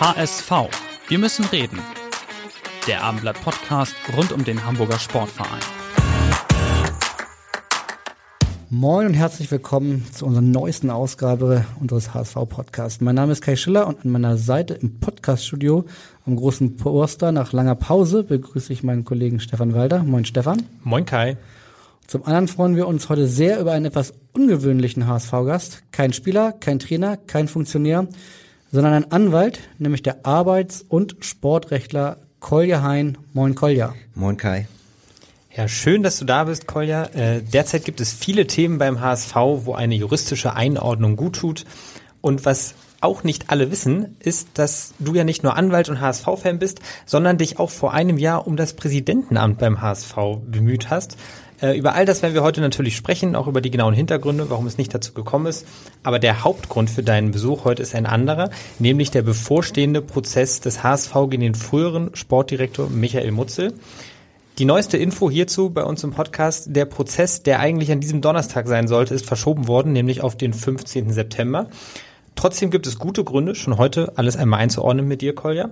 HSV. Wir müssen reden. Der Abendblatt Podcast rund um den Hamburger Sportverein. Moin und herzlich willkommen zu unserer neuesten Ausgabe unseres HSV-Podcasts. Mein Name ist Kai Schiller und an meiner Seite im Podcaststudio am großen Poster nach langer Pause begrüße ich meinen Kollegen Stefan Walder. Moin Stefan. Moin Kai. Zum anderen freuen wir uns heute sehr über einen etwas ungewöhnlichen HSV-Gast. Kein Spieler, kein Trainer, kein Funktionär, sondern ein Anwalt, nämlich der Arbeits- und Sportrechtler Kolja Hein. Moin Kolja. Moin Kai. Ja, schön, dass du da bist, Kolja. Äh, derzeit gibt es viele Themen beim HSV, wo eine juristische Einordnung gut tut. Und was auch nicht alle wissen, ist, dass du ja nicht nur Anwalt und HSV-Fan bist, sondern dich auch vor einem Jahr um das Präsidentenamt beim HSV bemüht hast. Äh, über all das werden wir heute natürlich sprechen, auch über die genauen Hintergründe, warum es nicht dazu gekommen ist. Aber der Hauptgrund für deinen Besuch heute ist ein anderer, nämlich der bevorstehende Prozess des HSV gegen den früheren Sportdirektor Michael Mutzel. Die neueste Info hierzu bei uns im Podcast, der Prozess, der eigentlich an diesem Donnerstag sein sollte, ist verschoben worden, nämlich auf den 15. September. Trotzdem gibt es gute Gründe, schon heute alles einmal einzuordnen mit dir, Kolja.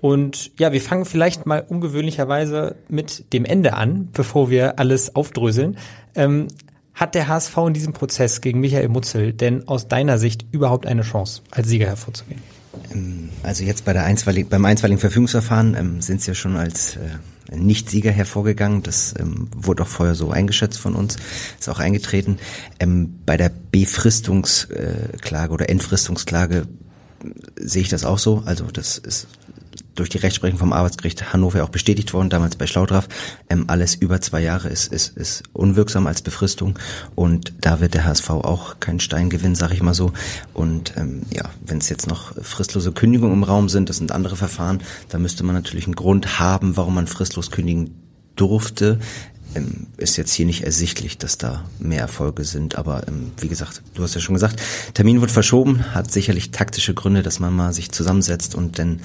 Und ja, wir fangen vielleicht mal ungewöhnlicherweise mit dem Ende an, bevor wir alles aufdröseln. Ähm, hat der HSV in diesem Prozess gegen Michael Mutzel denn aus deiner Sicht überhaupt eine Chance, als Sieger hervorzugehen? Ähm, also jetzt bei der einstweiligen, beim einstweiligen Verfügungsverfahren ähm, sind sie ja schon als äh, Nicht-Sieger hervorgegangen. Das ähm, wurde auch vorher so eingeschätzt von uns, ist auch eingetreten. Ähm, bei der Befristungsklage oder Entfristungsklage sehe ich das auch so. Also das ist durch die Rechtsprechung vom Arbeitsgericht Hannover auch bestätigt worden, damals bei Schlaudraff. Ähm, alles über zwei Jahre ist, ist, ist unwirksam als Befristung und da wird der HSV auch keinen Stein gewinnen, sage ich mal so. Und ähm, ja, wenn es jetzt noch fristlose Kündigungen im Raum sind, das sind andere Verfahren, da müsste man natürlich einen Grund haben, warum man fristlos kündigen durfte ist jetzt hier nicht ersichtlich, dass da mehr Erfolge sind. Aber ähm, wie gesagt, du hast ja schon gesagt, Termin wird verschoben, hat sicherlich taktische Gründe, dass man mal sich zusammensetzt und dann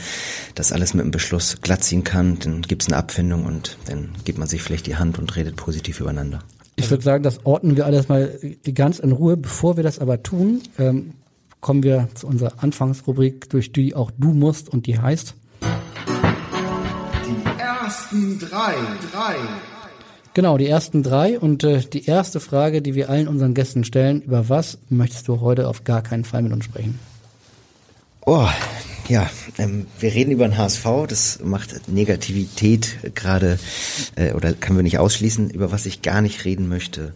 das alles mit einem Beschluss glatt ziehen kann. Dann gibt's eine Abfindung und dann gibt man sich vielleicht die Hand und redet positiv übereinander. Ich würde sagen, das ordnen wir alles mal ganz in Ruhe. Bevor wir das aber tun, ähm, kommen wir zu unserer Anfangsrubrik, durch die auch du musst und die heißt. Die ersten drei, drei. Genau, die ersten drei. Und äh, die erste Frage, die wir allen unseren Gästen stellen, über was möchtest du heute auf gar keinen Fall mit uns sprechen? Oh, ja, ähm, wir reden über den HSV, das macht Negativität gerade, äh, oder können wir nicht ausschließen, über was ich gar nicht reden möchte.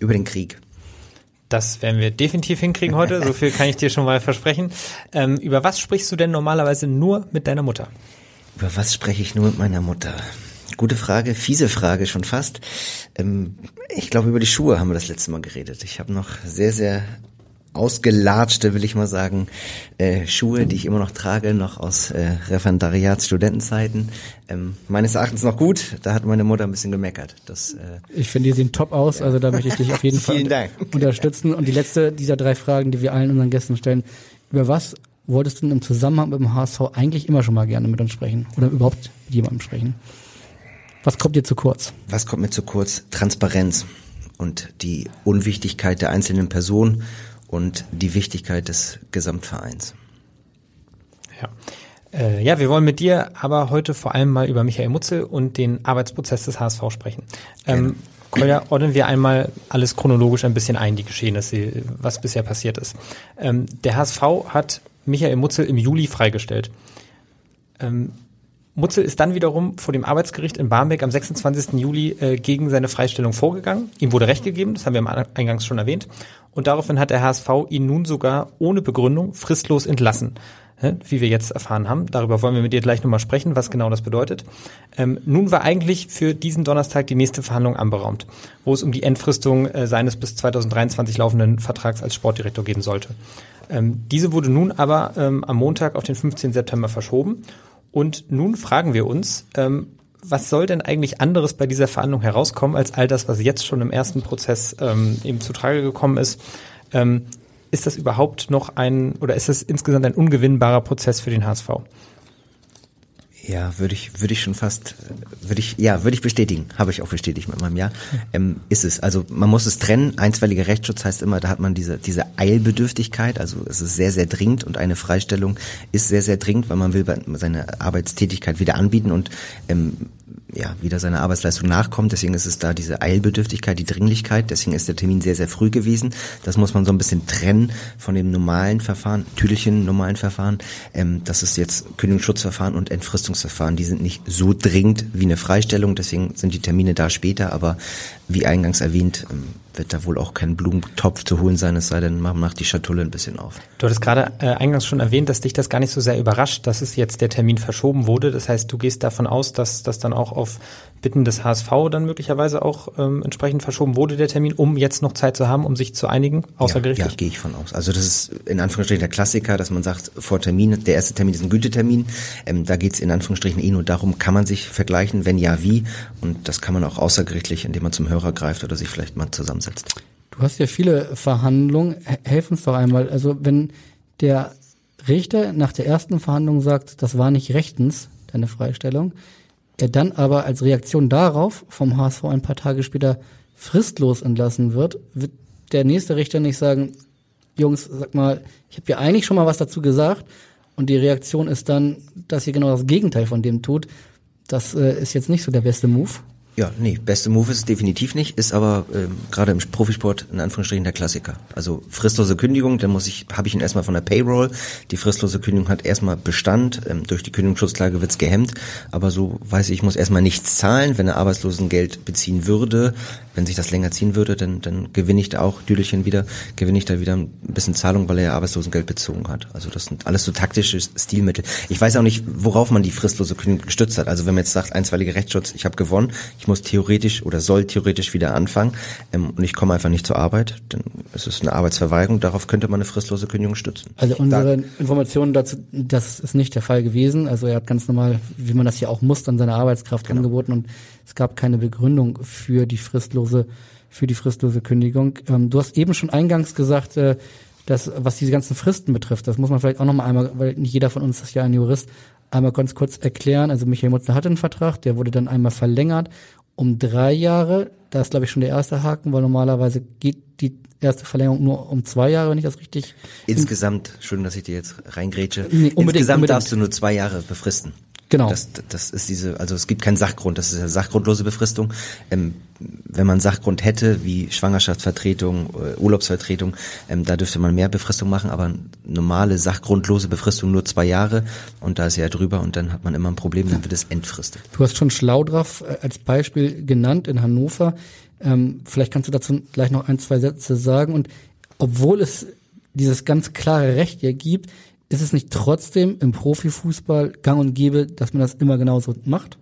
Über den Krieg. Das werden wir definitiv hinkriegen heute, so viel kann ich dir schon mal versprechen. Ähm, über was sprichst du denn normalerweise nur mit deiner Mutter? Über was spreche ich nur mit meiner Mutter? Gute Frage, fiese Frage schon fast. Ähm, ich glaube, über die Schuhe haben wir das letzte Mal geredet. Ich habe noch sehr, sehr ausgelatschte, will ich mal sagen, äh, Schuhe, die ich immer noch trage, noch aus äh, Referendariats-Studentenzeiten. Ähm, meines Erachtens noch gut. Da hat meine Mutter ein bisschen gemeckert. Das, äh, ich finde, die sehen top aus. Also da möchte ich dich auf jeden Fall Dank. unterstützen. Und die letzte dieser drei Fragen, die wir allen unseren Gästen stellen, über was wolltest du denn im Zusammenhang mit dem HSV eigentlich immer schon mal gerne mit uns sprechen oder überhaupt mit jemandem sprechen? Was kommt dir zu kurz? Was kommt mir zu kurz? Transparenz und die Unwichtigkeit der einzelnen Person und die Wichtigkeit des Gesamtvereins. Ja. Äh, ja, wir wollen mit dir aber heute vor allem mal über Michael Mutzel und den Arbeitsprozess des HSV sprechen. Ähm, Kolja, ordnen wir einmal alles chronologisch ein bisschen ein, die Geschehnisse, was bisher passiert ist. Ähm, der HSV hat Michael Mutzel im Juli freigestellt. Ähm, Mutzel ist dann wiederum vor dem Arbeitsgericht in Barmbek am 26. Juli äh, gegen seine Freistellung vorgegangen. Ihm wurde Recht gegeben, das haben wir am Eingangs schon erwähnt. Und daraufhin hat der HSV ihn nun sogar ohne Begründung fristlos entlassen. wie wir jetzt erfahren haben. Darüber wollen wir mit dir gleich nochmal sprechen, was genau das bedeutet. Ähm, nun war eigentlich für diesen Donnerstag die nächste Verhandlung anberaumt, wo es um die Endfristung äh, seines bis 2023 laufenden Vertrags als Sportdirektor gehen sollte. Ähm, diese wurde nun aber ähm, am Montag auf den 15. September verschoben. Und nun fragen wir uns, ähm, was soll denn eigentlich anderes bei dieser Verhandlung herauskommen, als all das, was jetzt schon im ersten Prozess ähm, eben zutage gekommen ist? Ähm, ist das überhaupt noch ein, oder ist das insgesamt ein ungewinnbarer Prozess für den HSV? Ja, würde ich, würde ich schon fast, würde ich, ja, würde ich bestätigen. Habe ich auch bestätigt mit meinem Ja. Ähm, ist es. Also man muss es trennen. Einstweiliger Rechtsschutz heißt immer, da hat man diese, diese Eilbedürftigkeit. Also es ist sehr, sehr dringend und eine Freistellung ist sehr, sehr dringend, weil man will seine Arbeitstätigkeit wieder anbieten und ähm, ja, wieder seiner Arbeitsleistung nachkommt. Deswegen ist es da diese Eilbedürftigkeit, die Dringlichkeit. Deswegen ist der Termin sehr, sehr früh gewesen. Das muss man so ein bisschen trennen von dem normalen Verfahren, natürlichen normalen Verfahren. Ähm, das ist jetzt Kündigungsschutzverfahren und Entfristungsverfahren. Die sind nicht so dringend wie eine Freistellung. Deswegen sind die Termine da später. Aber wie eingangs erwähnt, ähm, wird da wohl auch kein Blumentopf zu holen sein, es sei denn, man macht die Schatulle ein bisschen auf. Du hattest gerade äh, eingangs schon erwähnt, dass dich das gar nicht so sehr überrascht, dass es jetzt der Termin verschoben wurde. Das heißt, du gehst davon aus, dass das dann auch auf Bitten des HSV dann möglicherweise auch ähm, entsprechend verschoben wurde, der Termin, um jetzt noch Zeit zu haben, um sich zu einigen, außergerichtlich? Ja, ja gehe ich von aus. Also das ist in Anführungsstrichen der Klassiker, dass man sagt, vor Termin, der erste Termin ist ein Gütetermin. Ähm, da geht es in Anführungsstrichen eh nur darum, kann man sich vergleichen, wenn ja, wie. Und das kann man auch außergerichtlich, indem man zum Hörer greift oder sich vielleicht mal zusammensetzt. Du hast ja viele Verhandlungen. Helf uns doch einmal. Also wenn der Richter nach der ersten Verhandlung sagt, das war nicht rechtens, deine Freistellung, er dann aber als Reaktion darauf vom HSV ein paar Tage später fristlos entlassen wird, wird der nächste Richter nicht sagen, Jungs, sag mal, ich habe ja eigentlich schon mal was dazu gesagt und die Reaktion ist dann, dass ihr genau das Gegenteil von dem tut. Das äh, ist jetzt nicht so der beste Move. Ja, nee, beste Move ist es definitiv nicht, ist aber ähm, gerade im Profisport in Anführungsstrichen der Klassiker. Also fristlose Kündigung, dann muss ich, habe ich ihn erstmal von der Payroll. Die fristlose Kündigung hat erstmal Bestand, ähm, durch die Kündigungsschutzklage wird's gehemmt, aber so weiß ich, ich muss erstmal nichts zahlen, wenn er Arbeitslosengeld beziehen würde, wenn sich das länger ziehen würde, dann, dann gewinne ich da auch Düdelchen wieder, gewinne ich da wieder ein bisschen Zahlung, weil er ja Arbeitslosengeld bezogen hat. Also das sind alles so taktische Stilmittel. Ich weiß auch nicht, worauf man die fristlose Kündigung gestützt hat. Also wenn man jetzt sagt, einstweiliger Rechtsschutz, ich habe gewonnen, ich muss theoretisch oder soll theoretisch wieder anfangen ähm, und ich komme einfach nicht zur Arbeit, dann ist es eine Arbeitsverweigerung. Darauf könnte man eine fristlose Kündigung stützen. Also unsere da, Informationen dazu, das ist nicht der Fall gewesen. Also er hat ganz normal, wie man das ja auch muss, dann seine Arbeitskraft genau. angeboten und es gab keine Begründung für die fristlose, für die fristlose Kündigung. Ähm, du hast eben schon eingangs gesagt, äh, dass was diese ganzen Fristen betrifft, das muss man vielleicht auch noch mal einmal, weil nicht jeder von uns ist ja ein Jurist, einmal ganz kurz erklären. Also Michael Mutzner hatte einen Vertrag, der wurde dann einmal verlängert um drei Jahre. Da ist, glaube ich, schon der erste Haken, weil normalerweise geht die erste Verlängerung nur um zwei Jahre, wenn ich das richtig. Insgesamt, schön, dass ich dir jetzt reingrätsche. Nee, unbedingt, Insgesamt unbedingt. darfst du nur zwei Jahre befristen. Genau. Das, das ist diese, also es gibt keinen Sachgrund, das ist eine sachgrundlose Befristung. Ähm, wenn man Sachgrund hätte, wie Schwangerschaftsvertretung, äh, Urlaubsvertretung, ähm, da dürfte man mehr Befristung machen, aber normale sachgrundlose Befristung nur zwei Jahre und da ist ja drüber und dann hat man immer ein Problem, dann wird es entfristet. Du hast schon Schlaudraff äh, als Beispiel genannt in Hannover. Ähm, vielleicht kannst du dazu gleich noch ein, zwei Sätze sagen und obwohl es dieses ganz klare Recht hier gibt, ist es nicht trotzdem im Profifußball gang und gäbe, dass man das immer genauso macht?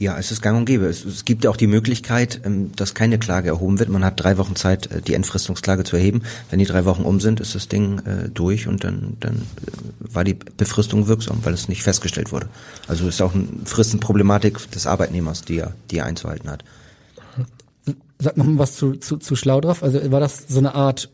Ja, es ist gang und gäbe. Es, es gibt ja auch die Möglichkeit, ähm, dass keine Klage erhoben wird. Man hat drei Wochen Zeit, äh, die Entfristungsklage zu erheben. Wenn die drei Wochen um sind, ist das Ding äh, durch und dann, dann äh, war die Befristung wirksam, weil es nicht festgestellt wurde. Also ist auch eine Fristenproblematik des Arbeitnehmers, die er, die er einzuhalten hat. Sag noch mal was zu, zu, zu Schlau drauf. Also war das so eine Art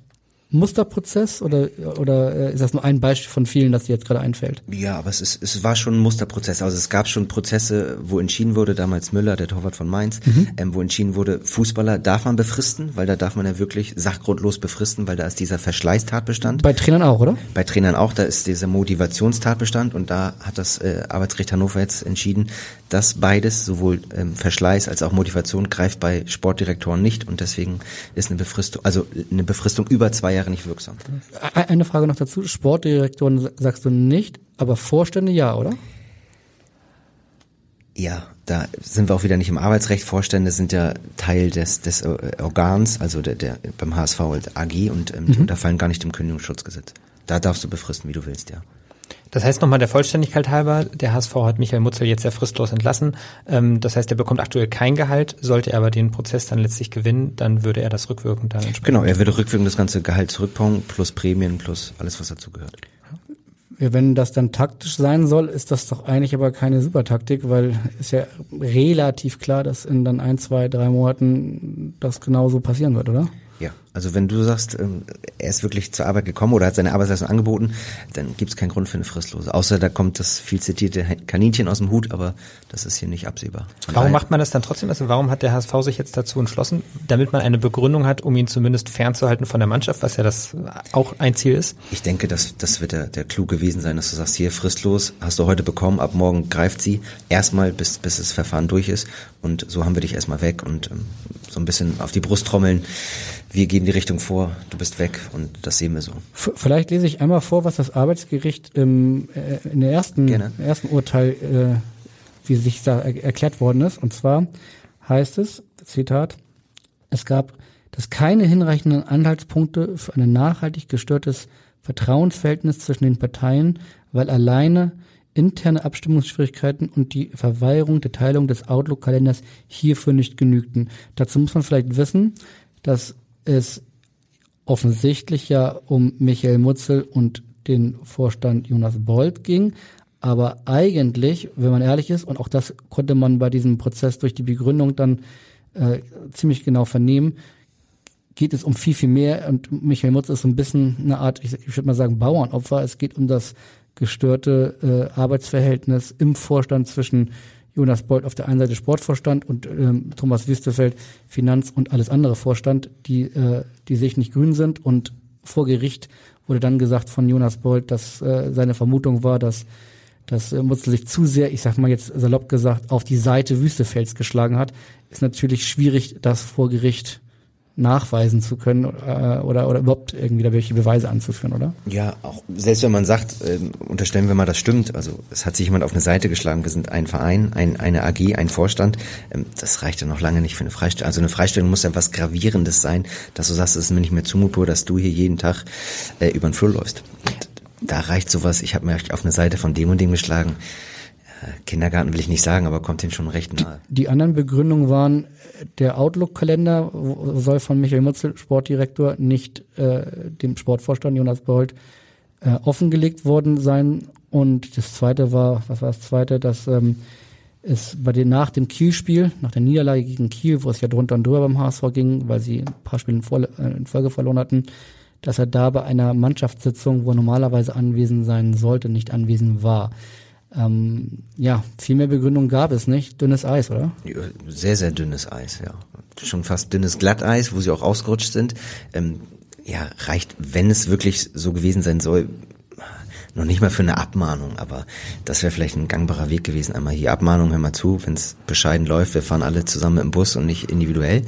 Musterprozess oder oder äh, ist das nur ein Beispiel von vielen, das dir jetzt gerade einfällt? Ja, aber es ist es war schon ein Musterprozess. Also es gab schon Prozesse, wo entschieden wurde, damals Müller, der Torwart von Mainz, mhm. ähm, wo entschieden wurde, Fußballer darf man befristen, weil da darf man ja wirklich sachgrundlos befristen, weil da ist dieser Verschleißtatbestand. Bei Trainern auch, oder? Bei Trainern auch, da ist dieser Motivationstatbestand und da hat das äh, Arbeitsgericht Hannover jetzt entschieden, dass beides, sowohl ähm, Verschleiß als auch Motivation, greift bei Sportdirektoren nicht und deswegen ist eine Befristung, also eine Befristung über zwei Jahre nicht wirksam. Eine Frage noch dazu. Sportdirektoren sagst du nicht, aber Vorstände ja, oder? Ja, da sind wir auch wieder nicht im Arbeitsrecht. Vorstände sind ja Teil des, des äh, Organs, also der, der beim HSV halt AG und ähm, mhm. die unterfallen gar nicht dem Kündigungsschutzgesetz. Da darfst du befristen, wie du willst, ja. Das heißt nochmal der Vollständigkeit halber, der HSV hat Michael Mutzel jetzt sehr fristlos entlassen. Ähm, das heißt, er bekommt aktuell kein Gehalt. Sollte er aber den Prozess dann letztlich gewinnen, dann würde er das rückwirkend dann entsprechend. Genau, er würde rückwirkend das ganze Gehalt zurückbauen, plus Prämien, plus alles, was dazu gehört. Wenn das dann taktisch sein soll, ist das doch eigentlich aber keine Supertaktik, weil ist ja relativ klar, dass in dann ein, zwei, drei Monaten das genauso passieren wird, oder? Ja, also wenn du sagst, ähm, er ist wirklich zur Arbeit gekommen oder hat seine Arbeitsleistung angeboten, dann gibt es keinen Grund für eine Fristlose. Außer da kommt das viel zitierte Kaninchen aus dem Hut, aber das ist hier nicht absehbar. Von warum macht man das dann trotzdem? Also warum hat der HSV sich jetzt dazu entschlossen? Damit man eine Begründung hat, um ihn zumindest fernzuhalten von der Mannschaft, was ja das auch ein Ziel ist? Ich denke, das, das wird der, der Clou gewesen sein, dass du sagst, hier fristlos, hast du heute bekommen, ab morgen greift sie erstmal, bis, bis das Verfahren durch ist und so haben wir dich erstmal weg und ähm, so ein bisschen auf die Brust trommeln wir geben die Richtung vor, du bist weg und das sehen wir so. Vielleicht lese ich einmal vor, was das Arbeitsgericht im, äh, in der ersten, ersten Urteil, äh, wie sich da er erklärt worden ist. Und zwar heißt es, Zitat, es gab dass keine hinreichenden Anhaltspunkte für ein nachhaltig gestörtes Vertrauensverhältnis zwischen den Parteien, weil alleine interne Abstimmungsschwierigkeiten und die Verweigerung der Teilung des Outlook-Kalenders hierfür nicht genügten. Dazu muss man vielleicht wissen, dass es offensichtlich ja um Michael Mutzel und den Vorstand Jonas Bold ging. Aber eigentlich, wenn man ehrlich ist, und auch das konnte man bei diesem Prozess durch die Begründung dann äh, ziemlich genau vernehmen, geht es um viel, viel mehr. Und Michael Mutzel ist so ein bisschen eine Art, ich, ich würde mal sagen, Bauernopfer. Es geht um das gestörte äh, Arbeitsverhältnis im Vorstand zwischen Jonas Bold auf der einen Seite Sportvorstand und ähm, Thomas Wüstefeld Finanz und alles andere Vorstand, die, äh, die sich nicht grün sind. Und vor Gericht wurde dann gesagt von Jonas Bold, dass äh, seine Vermutung war, dass dass äh, Mutzel sich zu sehr, ich sag mal jetzt salopp gesagt, auf die Seite Wüstefelds geschlagen hat, ist natürlich schwierig, das vor Gericht nachweisen zu können äh, oder, oder überhaupt irgendwie da welche Beweise anzuführen, oder? Ja, auch selbst wenn man sagt, äh, unterstellen wir mal, das stimmt, also es hat sich jemand auf eine Seite geschlagen, wir sind ein Verein, ein, eine AG, ein Vorstand, ähm, das reicht ja noch lange nicht für eine Freistellung. Also eine Freistellung muss ja was Gravierendes sein, dass du sagst, es ist mir nicht mehr zumutbar, dass du hier jeden Tag äh, über den Flur läufst. Und da reicht sowas, ich habe mir auf eine Seite von dem und dem geschlagen, Kindergarten will ich nicht sagen, aber kommt ihnen schon recht nahe. Die, die anderen Begründungen waren, der Outlook-Kalender soll von Michael Mutzel, Sportdirektor, nicht äh, dem Sportvorstand Jonas Bold äh, offengelegt worden sein. Und das zweite war, was war das zweite, dass ähm, es bei den nach dem Kiel-Spiel, nach der Niederlage gegen Kiel, wo es ja drunter und drüber beim HSV ging, weil sie ein paar Spiele in, äh, in Folge verloren hatten, dass er da bei einer Mannschaftssitzung, wo er normalerweise anwesend sein sollte, nicht anwesend war. Ähm, ja, viel mehr Begründung gab es nicht. Dünnes Eis, oder? Sehr, sehr dünnes Eis, ja. Schon fast dünnes Glatteis, wo sie auch ausgerutscht sind. Ähm, ja, reicht, wenn es wirklich so gewesen sein soll, noch nicht mal für eine Abmahnung, aber das wäre vielleicht ein gangbarer Weg gewesen. Einmal hier Abmahnung, hör mal zu, wenn es bescheiden läuft, wir fahren alle zusammen im Bus und nicht individuell.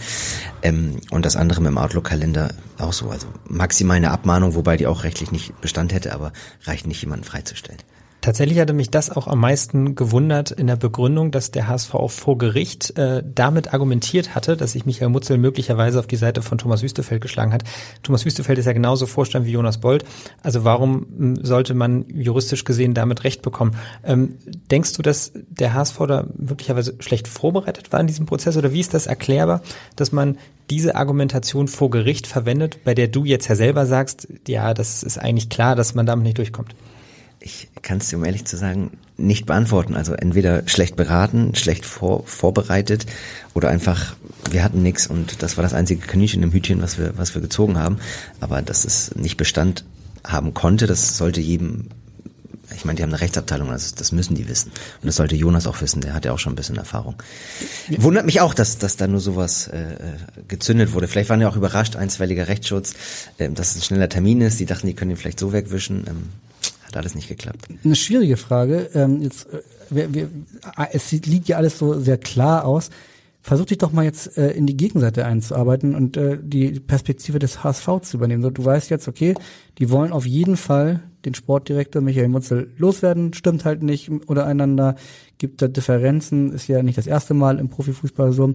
Ähm, und das andere mit dem Outlook-Kalender auch so. Also maximal eine Abmahnung, wobei die auch rechtlich nicht Bestand hätte, aber reicht nicht, jemanden freizustellen. Tatsächlich hatte mich das auch am meisten gewundert in der Begründung, dass der HSV auch vor Gericht äh, damit argumentiert hatte, dass sich Michael Mutzel möglicherweise auf die Seite von Thomas Wüstefeld geschlagen hat. Thomas Wüstefeld ist ja genauso Vorstand wie Jonas Bold. Also warum hm, sollte man juristisch gesehen damit Recht bekommen? Ähm, denkst du, dass der HSV da möglicherweise schlecht vorbereitet war in diesem Prozess oder wie ist das erklärbar, dass man diese Argumentation vor Gericht verwendet, bei der du jetzt ja selber sagst, ja, das ist eigentlich klar, dass man damit nicht durchkommt? Ich kann es dir, um ehrlich zu sagen, nicht beantworten. Also entweder schlecht beraten, schlecht vor, vorbereitet oder einfach, wir hatten nichts und das war das einzige Kaninchen im Hütchen, was wir, was wir gezogen haben. Aber dass es nicht Bestand haben konnte, das sollte jedem ich meine, die haben eine Rechtsabteilung, das, das müssen die wissen. Und das sollte Jonas auch wissen, der hat ja auch schon ein bisschen Erfahrung. Wundert mich auch, dass, dass da nur sowas äh, gezündet wurde. Vielleicht waren die auch überrascht, einstweiliger Rechtsschutz, äh, dass es ein schneller Termin ist. Die dachten, die können ihn vielleicht so wegwischen. Ähm, hat alles nicht geklappt. Eine schwierige Frage. Ähm, jetzt, äh, wir, wir, äh, es liegt ja alles so sehr klar aus. Versuch dich doch mal jetzt äh, in die Gegenseite einzuarbeiten und äh, die Perspektive des HSV zu übernehmen. So, du weißt jetzt, okay, die wollen auf jeden Fall den Sportdirektor Michael Mutzel loswerden, stimmt halt nicht untereinander, gibt da Differenzen, ist ja nicht das erste Mal im Profifußball so.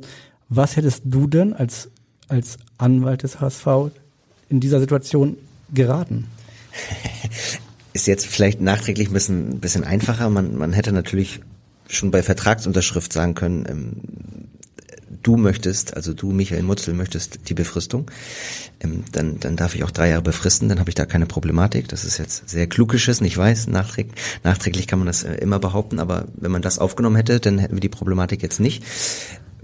Was hättest du denn als, als Anwalt des HSV in dieser Situation geraten? ist jetzt vielleicht nachträglich ein bisschen, ein bisschen einfacher. Man, man hätte natürlich schon bei Vertragsunterschrift sagen können, ähm, du möchtest, also du, Michael Mutzel, möchtest die Befristung, ähm, dann, dann darf ich auch drei Jahre befristen, dann habe ich da keine Problematik. Das ist jetzt sehr klug geschissen, ich weiß, nachträglich, nachträglich kann man das äh, immer behaupten, aber wenn man das aufgenommen hätte, dann hätten wir die Problematik jetzt nicht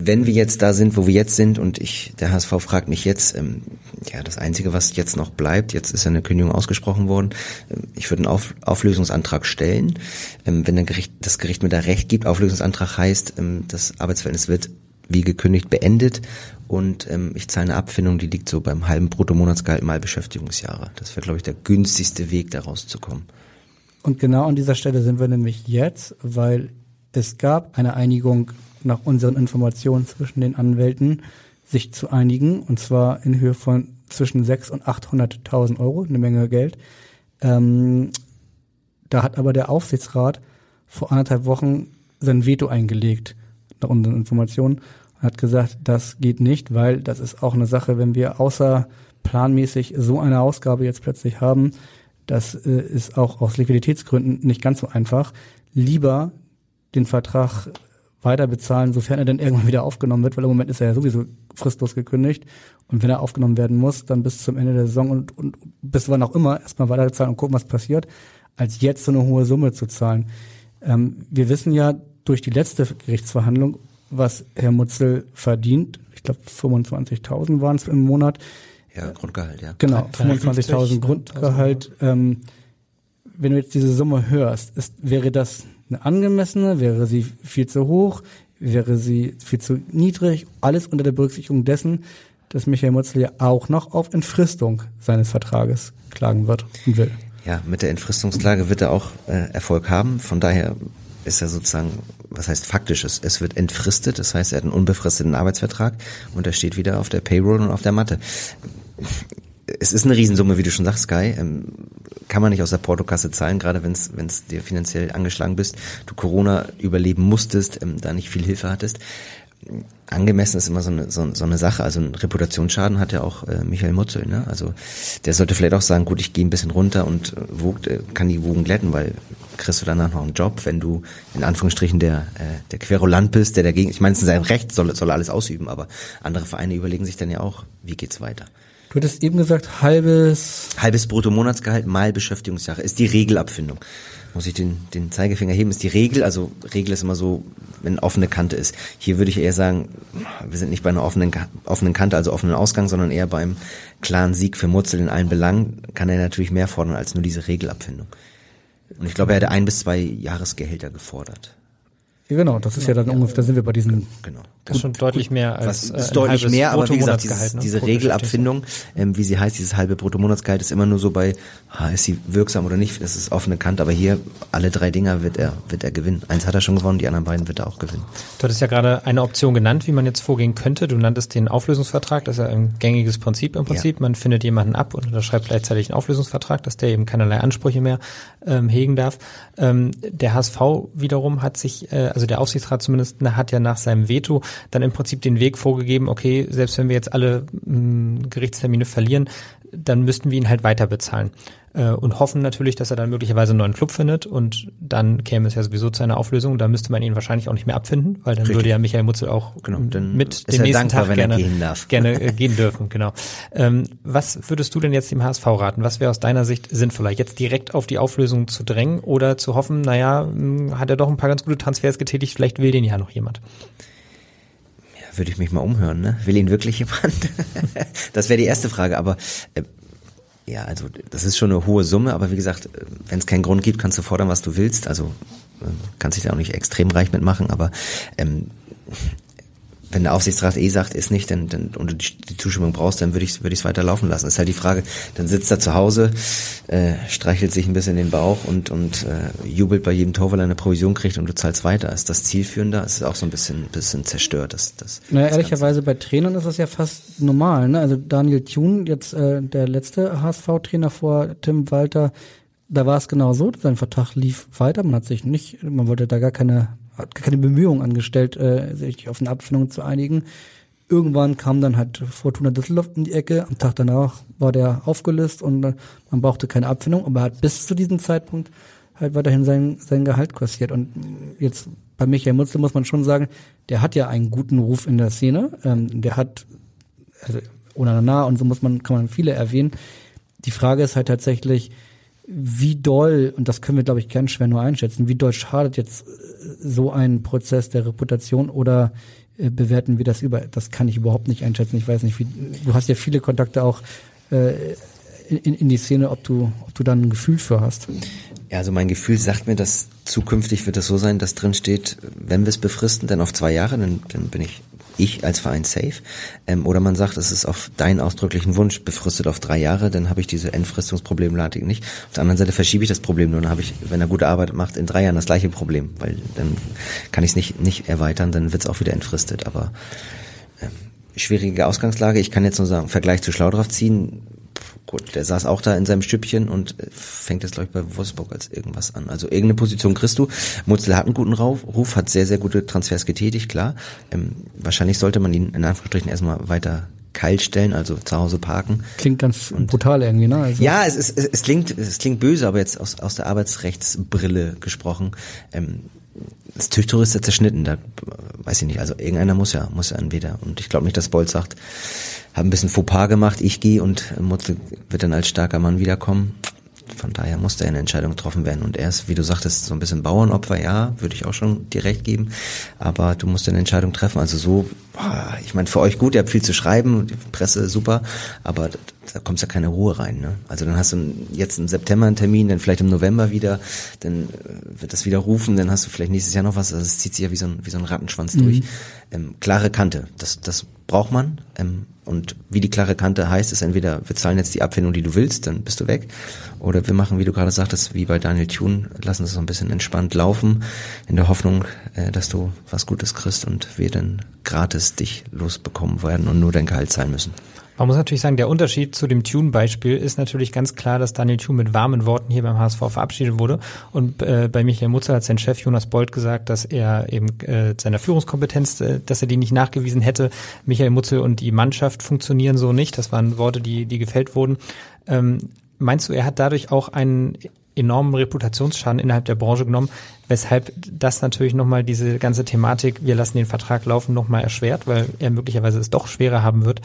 wenn wir jetzt da sind, wo wir jetzt sind und ich, der HSV fragt mich jetzt, ähm, ja, das Einzige, was jetzt noch bleibt, jetzt ist eine Kündigung ausgesprochen worden, ähm, ich würde einen Auf, Auflösungsantrag stellen. Ähm, wenn Gericht, das Gericht mir da Recht gibt, Auflösungsantrag heißt, ähm, das Arbeitsverhältnis wird wie gekündigt beendet und ähm, ich zahle eine Abfindung, die liegt so beim halben Bruttomonatsgehalt mal Beschäftigungsjahre. Das wäre, glaube ich, der günstigste Weg, da rauszukommen. Und genau an dieser Stelle sind wir nämlich jetzt, weil es gab eine Einigung nach unseren Informationen zwischen den Anwälten, sich zu einigen, und zwar in Höhe von zwischen 6 und 800.000 Euro, eine Menge Geld. Ähm, da hat aber der Aufsichtsrat vor anderthalb Wochen sein Veto eingelegt, nach unseren Informationen, und hat gesagt, das geht nicht, weil das ist auch eine Sache, wenn wir außerplanmäßig so eine Ausgabe jetzt plötzlich haben, das äh, ist auch aus Liquiditätsgründen nicht ganz so einfach. Lieber den Vertrag weiter bezahlen, sofern er dann irgendwann wieder aufgenommen wird, weil im Moment ist er ja sowieso fristlos gekündigt. Und wenn er aufgenommen werden muss, dann bis zum Ende der Saison und, und bis wann auch immer erstmal weiter bezahlen und gucken, was passiert, als jetzt so eine hohe Summe zu zahlen. Ähm, wir wissen ja durch die letzte Gerichtsverhandlung, was Herr Mutzel verdient. Ich glaube 25.000 waren es im Monat. Ja, Grundgehalt, ja. Genau, 25.000 Grundgehalt. Ähm, wenn du jetzt diese Summe hörst, ist, wäre das eine angemessene? Wäre sie viel zu hoch? Wäre sie viel zu niedrig? Alles unter der Berücksichtigung dessen, dass Michael Mutzel ja auch noch auf Entfristung seines Vertrages klagen wird und will. Ja, mit der Entfristungsklage wird er auch äh, Erfolg haben. Von daher ist er sozusagen, was heißt faktisch, es, es wird entfristet, das heißt, er hat einen unbefristeten Arbeitsvertrag und er steht wieder auf der Payroll und auf der Matte es ist eine Riesensumme, wie du schon sagst, Sky. Ähm, kann man nicht aus der Portokasse zahlen, gerade wenn es dir finanziell angeschlagen bist, du Corona überleben musstest, ähm, da nicht viel Hilfe hattest. Angemessen ist immer so eine, so, so eine Sache. Also ein Reputationsschaden hat ja auch äh, Michael Mutzel. Ne? Also der sollte vielleicht auch sagen, gut, ich gehe ein bisschen runter und äh, wogt, äh, kann die Wogen glätten, weil kriegst du danach noch einen Job, wenn du in Anführungsstrichen der, äh, der Querulant bist, der dagegen, ich meine, es ist sein Recht, soll, soll alles ausüben, aber andere Vereine überlegen sich dann ja auch, wie geht's weiter. Du hattest eben gesagt, halbes. Halbes Bruttomonatsgehalt mal Beschäftigungsjahre ist die Regelabfindung. Muss ich den, den Zeigefinger heben, ist die Regel, also Regel ist immer so, wenn offene Kante ist. Hier würde ich eher sagen, wir sind nicht bei einer offenen, offenen Kante, also offenen Ausgang, sondern eher beim klaren Sieg für Mutzel in allen Belangen, kann er natürlich mehr fordern als nur diese Regelabfindung. Und ich glaube, er hätte ein bis zwei Jahresgehälter gefordert. Ja, genau, das ist ja, ja dann ungefähr, da sind wir bei diesen. Genau. Das ist schon deutlich mehr als. Ist äh, deutlich mehr, aber wie gesagt, dieses, ne? diese Regelabfindung, ähm, wie sie heißt, dieses halbe Bruttomonatsgehalt ist immer nur so bei, ah, ist sie wirksam oder nicht, das ist offene Kante, aber hier alle drei Dinger wird er, wird er gewinnen. Eins hat er schon gewonnen, die anderen beiden wird er auch gewinnen. Du hattest ja gerade eine Option genannt, wie man jetzt vorgehen könnte. Du nanntest den Auflösungsvertrag, das ist ja ein gängiges Prinzip im Prinzip. Ja. Man findet jemanden ab und unterschreibt gleichzeitig einen Auflösungsvertrag, dass der eben keinerlei Ansprüche mehr ähm, hegen darf. Ähm, der HSV wiederum hat sich, äh, also der Aufsichtsrat zumindest, hat ja nach seinem Veto dann im Prinzip den Weg vorgegeben, okay, selbst wenn wir jetzt alle mh, mm, Gerichtstermine verlieren, dann müssten wir ihn halt weiter bezahlen äh, und hoffen natürlich, dass er dann möglicherweise einen neuen Club findet und dann käme es ja sowieso zu einer Auflösung. Da müsste man ihn wahrscheinlich auch nicht mehr abfinden, weil dann Richtig. würde ja Michael Mutzel auch genau, mit dem nächsten dankbar, Tag gerne, gehen, gerne äh, gehen dürfen. Genau. Ähm, was würdest du denn jetzt dem HSV raten? Was wäre aus deiner Sicht sinnvoller, jetzt direkt auf die Auflösung zu drängen oder zu hoffen, naja, hm, hat er doch ein paar ganz gute Transfers getätigt, vielleicht will den ja noch jemand? würde ich mich mal umhören, ne? Will ihn wirklich jemand? das wäre die erste Frage, aber äh, ja, also das ist schon eine hohe Summe, aber wie gesagt, wenn es keinen Grund gibt, kannst du fordern, was du willst. Also äh, kannst dich da auch nicht extrem reich mitmachen, aber ähm, wenn der Aufsichtsrat eh sagt, ist nicht, dann, dann und du die Zustimmung brauchst, dann würde ich würde ich es weiter laufen lassen. Das ist halt die Frage. Dann sitzt er zu Hause, äh, streichelt sich ein bisschen den Bauch und und äh, jubelt bei jedem Tor, weil er eine Provision kriegt und du zahlst weiter. Ist das zielführender? Ist auch so ein bisschen bisschen zerstört. Das, das, naja, das ehrlicherweise bei Trainern ist das ja fast normal. Ne? Also Daniel Thune, jetzt äh, der letzte HSV-Trainer vor Tim Walter, da war es genau so. Sein Vertrag lief weiter. Man hat sich nicht, man wollte da gar keine hat keine Bemühungen angestellt, äh, sich auf eine Abfindung zu einigen. Irgendwann kam dann halt Fortuna Düsseldorf in die Ecke. Am Tag danach war der aufgelöst und äh, man brauchte keine Abfindung. Aber er hat bis zu diesem Zeitpunkt halt weiterhin sein, sein Gehalt kassiert. Und jetzt bei Michael Mutzel muss man schon sagen, der hat ja einen guten Ruf in der Szene. Ähm, der hat, also Onana und so muss man, kann man viele erwähnen. Die Frage ist halt tatsächlich, wie doll, und das können wir, glaube ich, ganz schwer nur einschätzen, wie doll schadet jetzt äh, so ein Prozess der Reputation oder äh, bewerten wir das über? Das kann ich überhaupt nicht einschätzen. Ich weiß nicht, wie, du hast ja viele Kontakte auch äh, in, in die Szene, ob du, ob du da ein Gefühl für hast. Ja, also mein Gefühl sagt mir, dass zukünftig wird es so sein, dass drin steht, wenn wir es befristen, dann auf zwei Jahre, dann, dann bin ich ich als Verein safe. Ähm, oder man sagt, es ist auf deinen ausdrücklichen Wunsch befristet auf drei Jahre, dann habe ich diese Entfristungsproblematik nicht. Auf der anderen Seite verschiebe ich das Problem nur, dann habe ich, wenn er gute Arbeit macht, in drei Jahren das gleiche Problem, weil dann kann ich es nicht, nicht erweitern, dann wird es auch wieder entfristet. Aber ähm, schwierige Ausgangslage. Ich kann jetzt nur sagen, Vergleich zu Schlau drauf ziehen, gut, der saß auch da in seinem Stüppchen und äh, fängt jetzt, glaube ich, bei Wolfsburg als irgendwas an. Also irgendeine Position kriegst du. Mutzel hat einen guten Ruf, hat sehr, sehr gute Transfers getätigt, klar. Ähm, wahrscheinlich sollte man ihn in Anführungsstrichen erstmal weiter stellen, also zu Hause parken. Klingt ganz und, brutal irgendwie, ne? Also ja, es, es, es, klingt, es klingt böse, aber jetzt aus, aus der Arbeitsrechtsbrille gesprochen. Ähm, das Tüchtuch ist ja zerschnitten, da weiß ich nicht. Also irgendeiner muss ja, muss ja entweder. Und ich glaube nicht, dass Bolt sagt, habe ein bisschen Fauxpas gemacht, ich gehe und Mutzel wird dann als starker Mann wiederkommen. Von daher musste eine Entscheidung getroffen werden. Und er ist, wie du sagtest, so ein bisschen Bauernopfer, ja, würde ich auch schon dir recht geben. Aber du musst eine Entscheidung treffen. Also so, ich meine, für euch gut, ihr habt viel zu schreiben, die Presse super, aber da kommt ja keine Ruhe rein. Ne? Also dann hast du jetzt im September einen Termin, dann vielleicht im November wieder, dann äh, wird das wieder rufen, dann hast du vielleicht nächstes Jahr noch was. Also es zieht sich ja wie so ein, wie so ein Rattenschwanz mhm. durch. Ähm, klare Kante, das, das braucht man. Ähm, und wie die klare Kante heißt, ist entweder wir zahlen jetzt die Abfindung, die du willst, dann bist du weg. Oder wir machen, wie du gerade sagtest, wie bei Daniel Thune, lassen es so ein bisschen entspannt laufen, in der Hoffnung, äh, dass du was Gutes kriegst und wir dann gratis dich losbekommen werden und nur dein Gehalt zahlen müssen. Man muss natürlich sagen, der Unterschied zu dem Tune-Beispiel ist natürlich ganz klar, dass Daniel Thune mit warmen Worten hier beim HSV verabschiedet wurde. Und äh, bei Michael Mutzer hat sein Chef Jonas Bold gesagt, dass er eben äh, seiner Führungskompetenz, äh, dass er die nicht nachgewiesen hätte. Michael Mutzel und die Mannschaft funktionieren so nicht. Das waren Worte, die, die gefällt wurden. Ähm, meinst du, er hat dadurch auch einen enormen Reputationsschaden innerhalb der Branche genommen, weshalb das natürlich nochmal diese ganze Thematik, wir lassen den Vertrag laufen, nochmal erschwert, weil er möglicherweise es doch schwerer haben wird,